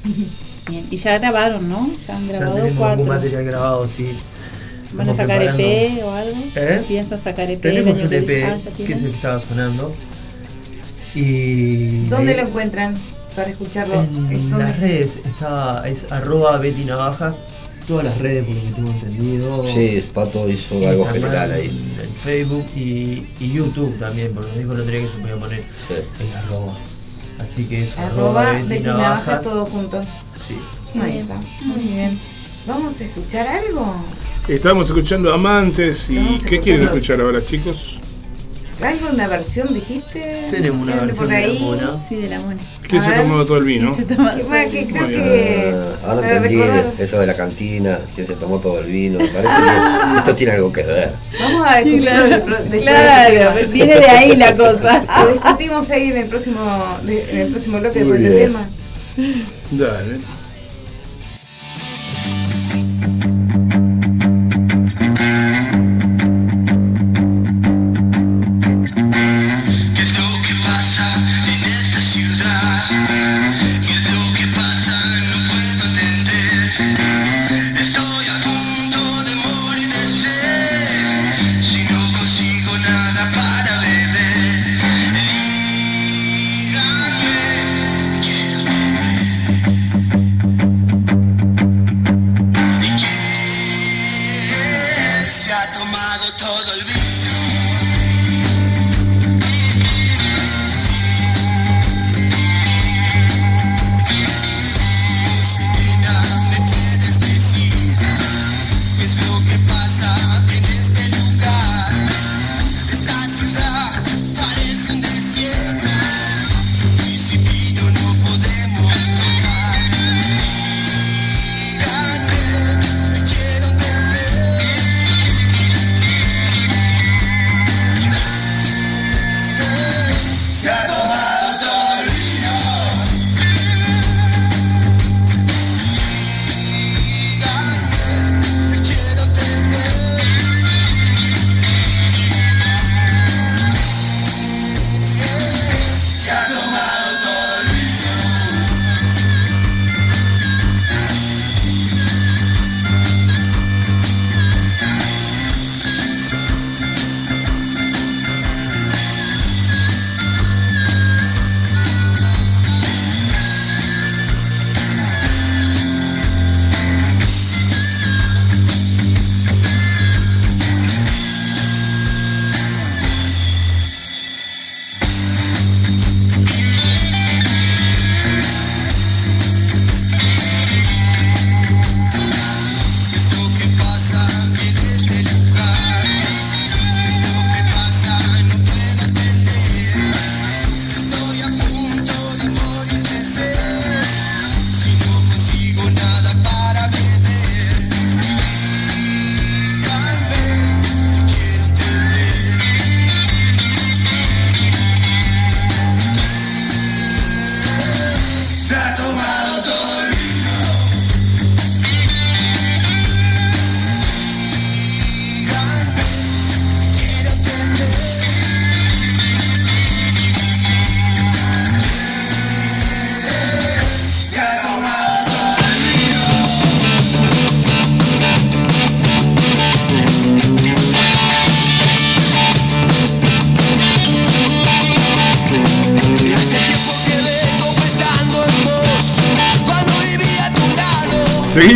Bien. Y ya grabaron, ¿no? Ya han Ya grabado tenemos cuatro. algún material grabado, sí. ¿Van a sacar preparando- EP o algo? ¿Eh? ¿Piensan sacar EP? Tenemos un EP que- Ah, ya que tienen. es el que estaba sonando. Y. ¿Dónde de- lo encuentran para escucharlo? En ¿Dónde? las redes está, es arroba Betty Navajas, todas las redes por lo que tengo entendido. Sí, Pato hizo algo general ahí. En Facebook y, y YouTube también, porque me dijo el otro día que se podía poner Sí. en arroba. Así que es Arroba arroba Betty Betty Navajas, Navajas. todo junto. Sí. Ahí está. Muy bien. ¿Vamos a escuchar algo? Estamos escuchando Amantes y ¿qué quieren escuchar ahora, chicos? ¿Algo, una versión dijiste? Tenemos una ¿Tienen versión por de la mona. Sí, de la mona. ¿Quién se tomado todo el vino? Se toma- Que, que creo que. Ah, ahora para entendí recordar- eso de la cantina, que se tomó todo el vino. Me parece que esto tiene algo que ver. Vamos a discutirlo Claro, del tema. viene de ahí la cosa. Lo discutimos ahí en el próximo, en el próximo bloque bien. tema. Dale.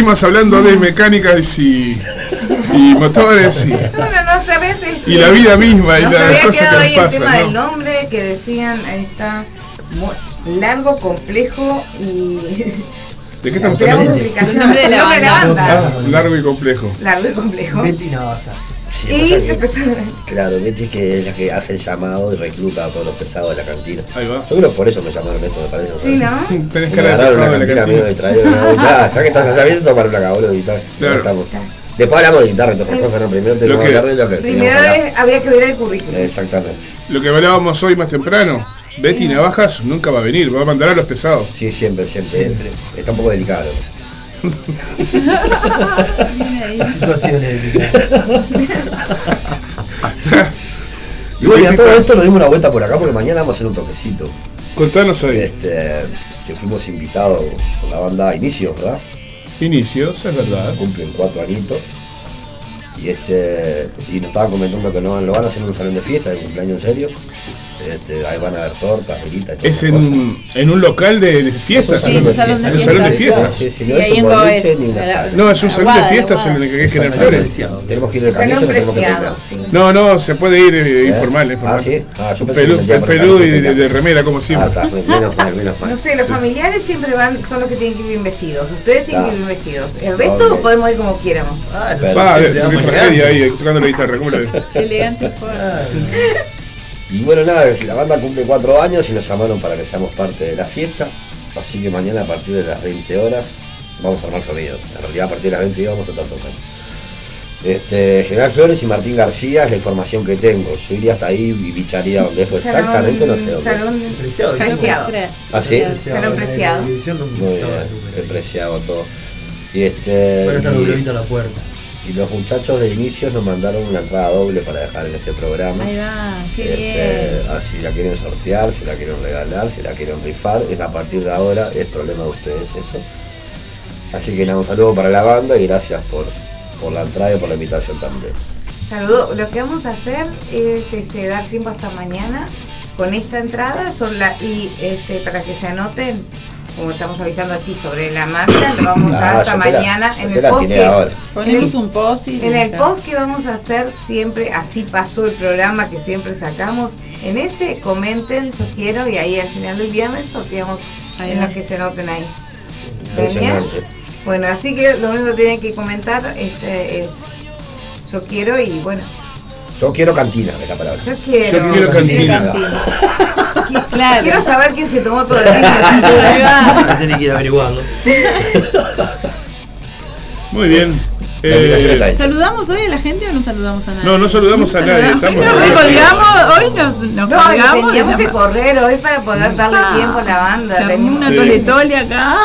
Seguimos hablando de mecánicas y, y motores y, Bueno, no sabes. este, y la vida misma y había quedado que ahí nos el nombre que decían, ahí está, largo, complejo y. ¿De qué estamos hablando? explicación. El nombre de la El banda. Ah, largo y complejo. Largo y complejo. Betty Navajas. Sí, Y pasa que- empezaron. Claro, Betty es que es la que hace el llamado y recluta a todos los pesados de la cantina. Ahí va. Yo creo que por eso me llamaron esto, me parece. Sí, ¿no? Tenés de agarraron pesado una de la cantina medio cantina. distraído. ¿no? Ya, ya que estás allá bien, tomar una boludo y tal. Claro. Estamos. Después hablamos de guitarra y todas esas cosas, no, primero tenemos que que- hablar de lo que Primero que es- había que ver el currículum. Exactamente. Lo que hablábamos hoy más temprano, Betty Navajas nunca va a venir, va a mandar a los pesados. Sí, siempre, siempre. Está un poco delicado. Situaciones Y bueno, y a todo esto nos dimos una vuelta por acá porque mañana vamos a hacer un toquecito. Contanos ahí. Este, que fuimos invitados por la banda Inicios, ¿verdad? Inicios, es verdad. Cumplen cuatro añitos. Y este y nos estaban comentando que no lo van a hacer en un salón de fiesta, de cumpleaños en serio. Este, ahí van a haber tortas, velitas Es en, un- en un local de, de fiestas. Sí, un salón de En un salón de fiestas. no es un boliche ni una sala. No, es un salón de fiestas en el que hay que flores. Tenemos que ir de Salón camisa, no tenemos que. No, no, se puede ir eh, ¿Eh? informal, informal. Ah, sí. Ah, yo pelú, y de, remera, como Ah, siempre. está, menos mal, menos mal. No sé, los familiares siempre van, son los que tienen que ir bien vestidos. Ustedes tienen Ah. que ir bien vestidos. El resto podemos ir como quieramos. Ah, tragedia ahí, tocando la guitarra. ¿cómo la ves? Elegante por. Y bueno, nada, la banda cumple cuatro años y nos llamaron para que seamos parte de la fiesta. Así que mañana a partir de las 20 horas vamos a armar sonido. En realidad a partir de las 20 vamos a estar tocando. Este, General Flores y Martín García es la información que tengo. Yo iría hasta ahí y bicharía donde es, pues Salón- exactamente no sé dónde es. Salón Preciado. preciado. ¿Ah, sí? Salón preciado. Muy bien, el preciado todo. Y este. A estar y- la puerta. Y los muchachos de inicios nos mandaron una entrada doble para dejar en este programa. Ahí va, qué Este, bien. así la quieren sortear, si la quieren regalar, si la quieren rifar, es a partir de ahora, es problema de ustedes eso. Así que nada, un saludo para la banda y gracias por, por la entrada y por la invitación también. Saludos. Lo que vamos a hacer es este, dar tiempo hasta mañana con esta entrada son la, y este, para que se anoten, como estamos avisando así sobre la marcha, lo vamos a dar Ah, hasta yo te la- mañana en el post. Ponemos en el- un post y. En el post que vamos a hacer siempre, así pasó el programa que siempre sacamos, en ese comenten, yo quiero, y ahí al final del viernes sorteamos Ahí en los que se noten ahí. Bueno, así que lo único que tienen que comentar este, es yo quiero y bueno, Yo quiero cantina, es la palabra. yo quiero. Yo quiero cantina. Claro. Quiero saber quién se tomó todo el va. Ahora tenés que ir a averiguarlo. Muy bien. Eh. ¿Saludamos hoy a la gente o no saludamos a nadie? no, no saludamos a nadie. Estamos Hoy nos hoy nos, nos No, colgamos. teníamos que correr hoy para poder darle Ah, tiempo a la banda. Se armó Teníamos- una Sí. toletole acá.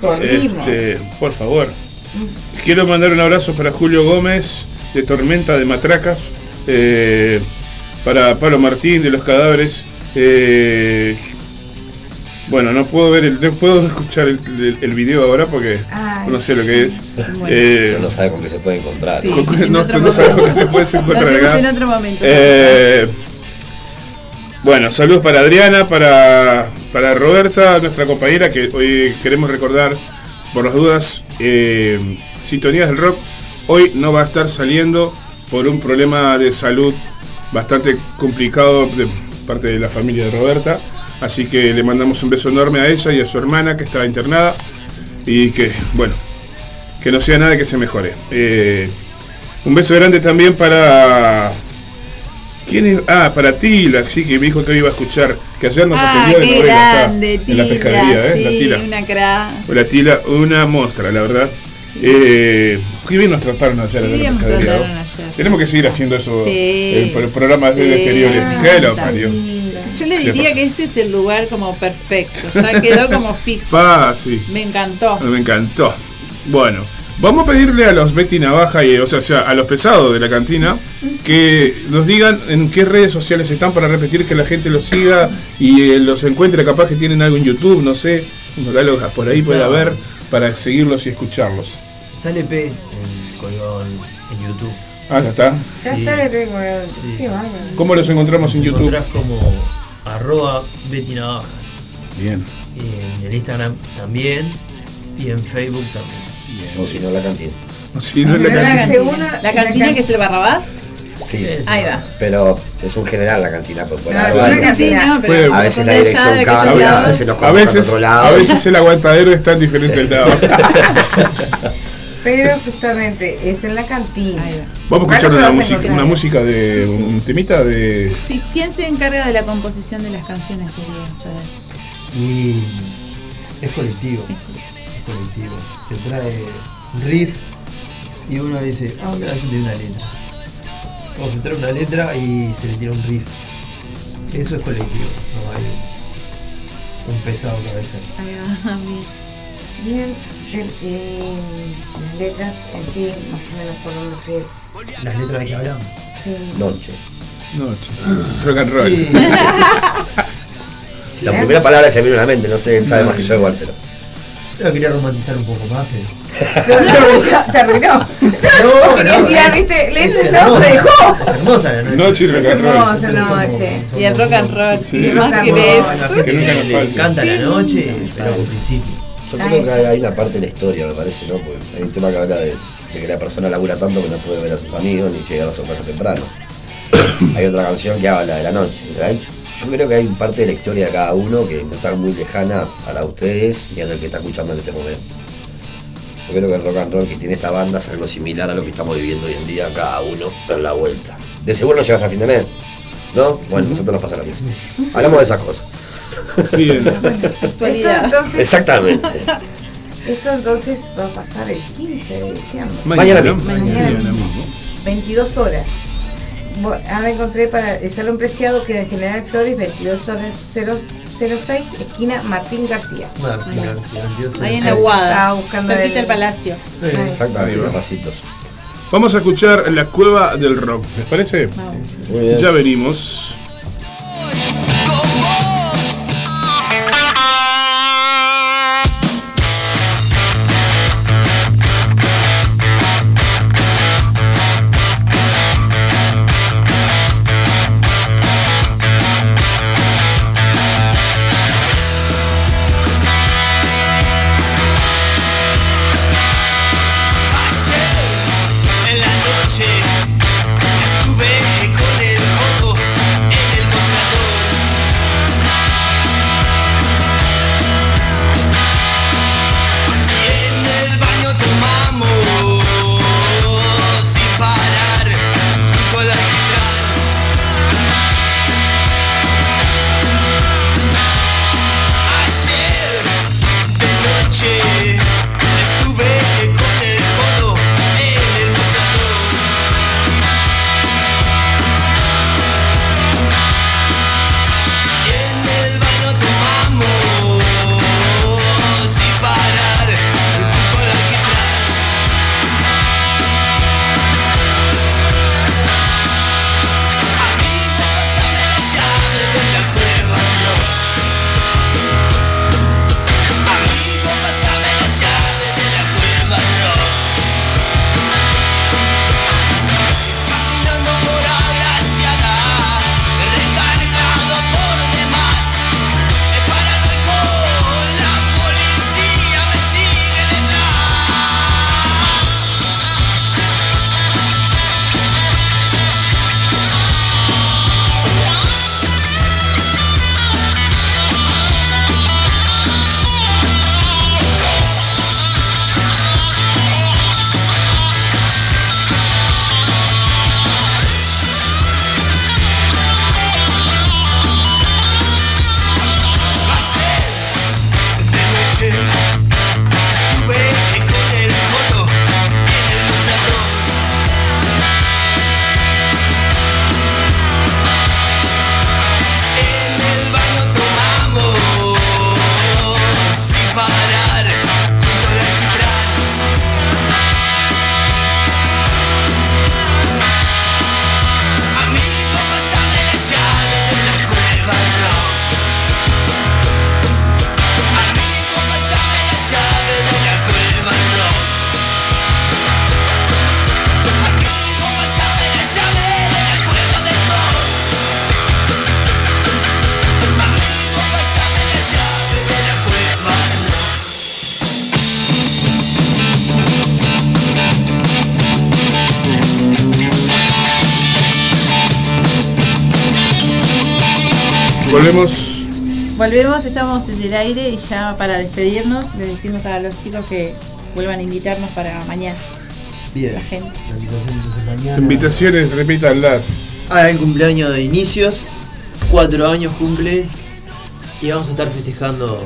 corrimos. Este, por favor. Quiero mandar un abrazo para Julio Gómez, de Tormenta de Matracas, eh, para Pablo Martín, de Los Cadáveres. eh, bueno, no puedo ver, el, no puedo escuchar el, el- el video ahora porque Ay. no sé lo que es. Bueno. Eh, No sabe con qué se puede encontrar. Sí. con- en no, no sabes momento. con qué te puedes Lo encontrar hacemos acá. en otro momento. Eh, bueno, saludos para Adriana, para, para Roberta, nuestra compañera, que hoy queremos recordar, por las dudas, eh, Sintonías del Rock, hoy no va a estar saliendo por un problema de salud bastante complicado de parte de la familia de Roberta. Así que le mandamos un beso enorme a ella y a su hermana que está internada y que, bueno, que no sea nada que se mejore. Eh, un beso grande también para. ¿Quién es? Ah, para Tila, sí, que me dijo que hoy iba a escuchar. Que ayer nos Ah, atendió de ah, en la pescadería, ¿eh? la Tila. una cra. La Tila, una monstrua, la verdad. Eh, qué bien nos trataron ayer Qué. Tenemos que seguir haciendo eso Sí, en pro- programas de sí, exteriores. me ¿Qué lo encanta. parió? Yo le diría que ese es el lugar como perfecto. Ya quedó como fijo. Pa, sí. Me encantó. Me encantó. Bueno, vamos a pedirle a los Betty Navaja y o sea, o sea, a los pesados de la cantina que nos digan en qué redes sociales están para repetir que la gente los siga y eh, los encuentre, capaz que tienen algo en YouTube, no sé, por ahí puede haber para seguirlos y escucharlos. Está el EP en, colgado en, YouTube. Ah, ya está. Ya Sí. está el ritmo, Sí. qué bárbaro. ¿Cómo los encontramos en YouTube? Encontrás como arroba Betty Navajas. Bien. Y en el Instagram también. Y en Facebook también. O si no, la cantina. O si no, la La cantina. cantina, la cantina que es el Barrabás. Sí. Ahí va. Pero es un general la cantina, por No, pero a veces la dirección cambia, a veces nos A veces, otro a lado. veces el aguantadero está en diferentes lados. Pero justamente es en la cantina. Vamos a escuchar una una música de. un temita de. Sí, ¿Quién se encarga de la composición de las canciones? Quería saber. Y es colectivo. Es colectivo. Se trae riff y uno dice, ah, mira, yo tengo una letra. Trae una letra y se le tira un riff. Eso es colectivo, no hay un pesado cabeza. Ahí va, bien. Bien, eh, eh, las letras en sí, más o menos por donde que. Las letras de que hablamos. Sí. Noche. Noche. Rock and roll. Sí. La primera palabra se me vino a la mente, no sé, él sabe más que yo igual, pero. Yo quería romantizar un poco más, pero. Te arruinó. No, no, tirar, es- viste, es le- no, hermosa, te dejó. Es hermosa la noche. Noche y rock and roll. Hermosa Nosotros somos- noche. Y el rock and roll. Sí. ¿Qué más querés? La Que nunca nos le falte. encanta la noche, pero al principio. Yo creo que hay, una parte de la historia, me parece, ¿no? Porque hay un tema que habla de, de que la persona labura tanto que no puede ver a sus amigos ni llegar a su casa temprano. hay otra canción que habla de la noche. Hay- yo creo que hay parte de la historia de cada uno que no está muy lejana a la de ustedes ni a la que está escuchando en este momento. Yo creo que el rock and roll que tiene esta banda es algo similar a lo que estamos viviendo hoy en día, cada uno en la vuelta. De seguro no llegas a fin de mes, ¿no? Bueno, nosotros nos pasa lo mismo. Hablamos de esas cosas. Bien. Esto Actualidad. entonces, Exactamente. esto entonces va a pasar el 15 de diciembre. Mañana mismo. Mañana mismo. 22 horas. Ahora encontré para el Salón Preciado que en General Flores 22 horas 006, esquina Martín García. Martín García, 22 Ahí en la. Guada. Estaba buscando Cerquita el- del palacio. Exactamente, pasitos. Vamos a escuchar La Cueva del Rock. ¿Les parece? Bien. Ya venimos. Volvemos. Volvemos, estamos en el aire y ya para despedirnos le decimos a los chicos que vuelvan a invitarnos para mañana. Bien. La gente. La invitación entonces mañana. Invitaciones, repítanlas. Ah, el cumpleaños de inicios. Cuatro años cumple. Y vamos a estar festejando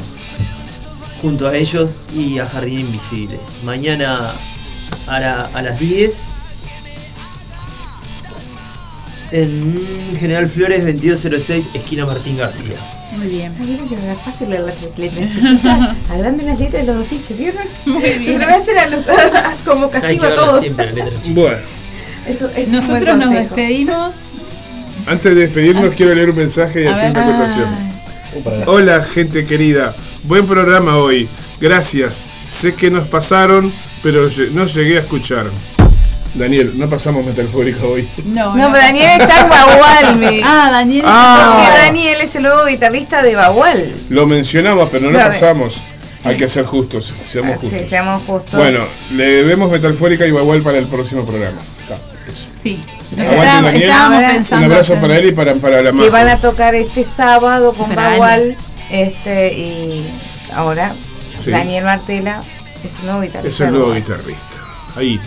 junto a ellos y a Jardín Invisible. Mañana a, la- a las 10. En General Flores 2206, esquina Martín García. Muy bien. Ay, que era fácil leer las letras chiquitas. Agranden las letras de los afiches, ¿vieron? Muy bien. Y lo voy a hacer a los, como Hay que castigo a todos. siempre. Bueno, Eso es Nosotros nos despedimos. antes de despedirnos, quiero leer un mensaje y A hacer ver. una acotación. para- Hola, gente querida. Buen programa hoy. Gracias. Sé que nos pasaron, pero no llegué a escuchar. Daniel, no pasamos metafórica hoy. No, No, pero Daniel está en Bagual. me- Ah, Daniel. Ah. Porque Daniel es el nuevo guitarrista de Bagual. Lo mencionamos, pero no lo pasamos. Hay que ser justos, seamos Sí, justos. seamos justos. Bueno, le debemos metalfórica y igual para el próximo programa. Está. Sí. Estábamos, Daniel. estábamos Un pensando. Un abrazo hacer- para él y para, para la que van a tocar este sábado con Para Bagual. Este, y ahora Sí. Daniel Martela es el nuevo guitarrista. Es el nuevo Bagual. guitarrista. Ahí,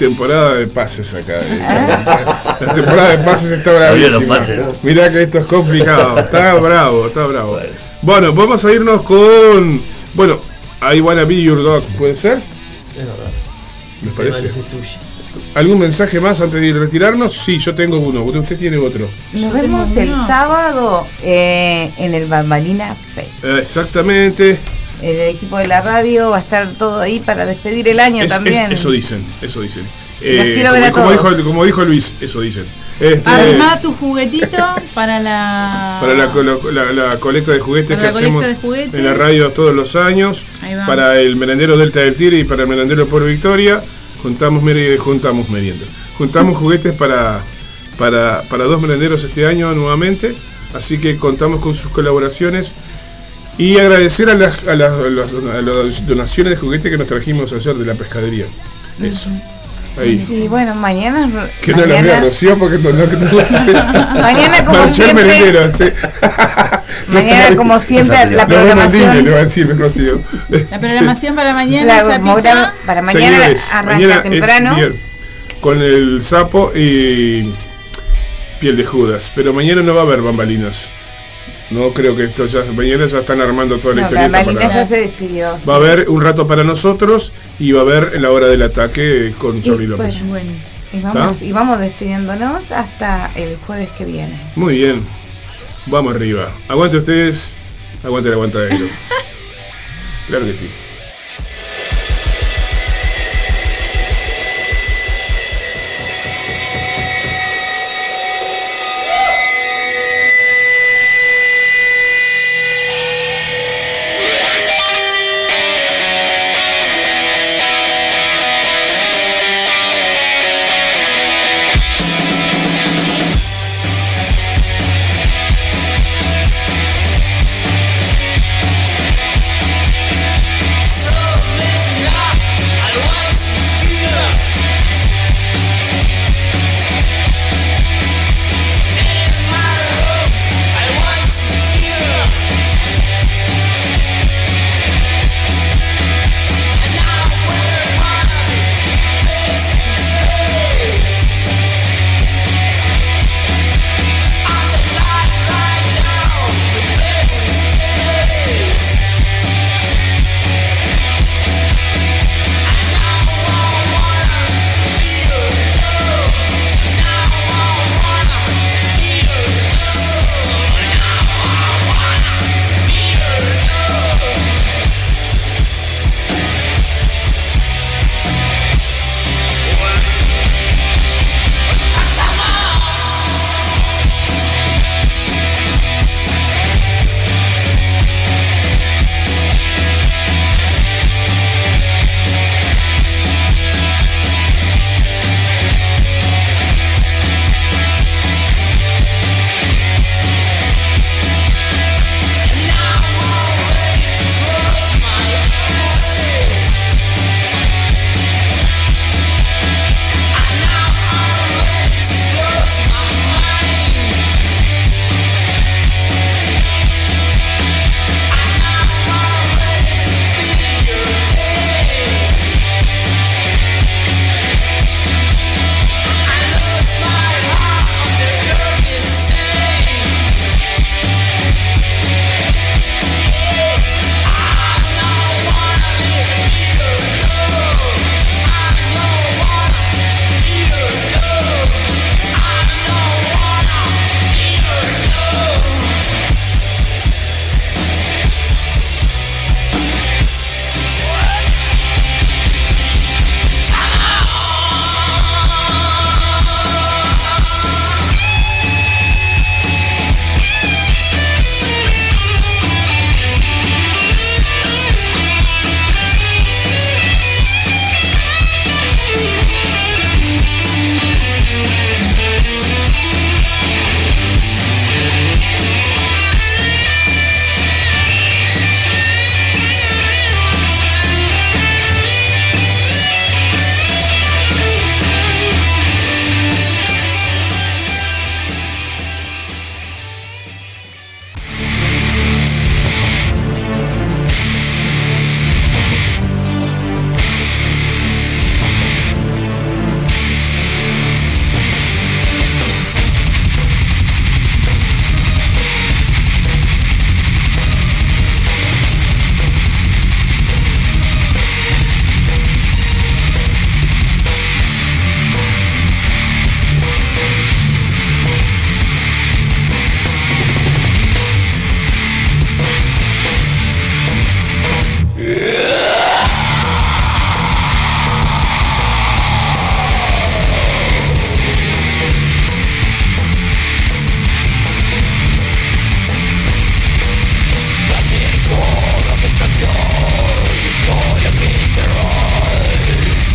temporada de pases acá. eh. Ah. La temporada de pases está bravísima. los pases, ¿no? Mirá que esto es complicado. Está bravo, está bravo. Bueno, vamos a irnos con. Bueno, I Wanna Be Your Dog, ¿puede ser? Es verdad. Me parece. tema es tuyo. ¿Algún mensaje más antes de retirarnos? Sí, yo tengo uno. Usted tiene otro. Nos vemos el sábado eh, en el Bambalina Fest. Eh, Exactamente. El equipo de la radio va a estar todo ahí para despedir el año Es- es- también. eso dicen, eso dicen. Los quiero como, como dijo, como dijo Luis, eso dicen. Este, Armá tu juguetito para la. para la, colo- la- la colecta de juguetes que hacemos juguetes. en la radio todos los años, para el merendero Delta del Tigre y para el merendero por Victoria, juntamos juntamos merienda. Juntamos juguetes para, para, para dos merenderos este año nuevamente, así que contamos con sus colaboraciones y agradecer a las, a las, a las a las donaciones de juguetes que nos trajimos ayer de la pescadería. Eso. Ahí. Y bueno, mañana. Que no las vea mañana, Rocío porque no, no, no, Mañana, como siempre- merendero, sí. mañana, como siempre, la programación. Disney, le va a decir Rocío. La programación para mañana. La programa- para mañana Señores, arranca mañana temprano. bien, con el sapo y piel de Judas. Pero mañana no va a haber bambalinas. No creo que esto ya. Mañana ya están armando toda la No, historieta Bambalina para- ya se despidió. Va a haber un rato para nosotros y va a haber la hora del ataque con Charlie López. bueno, y vamos, y vamos despidiéndonos hasta el jueves que viene. Muy bien. Vamos arriba. Aguante ustedes. Aguante el aguantadero. claro que sí.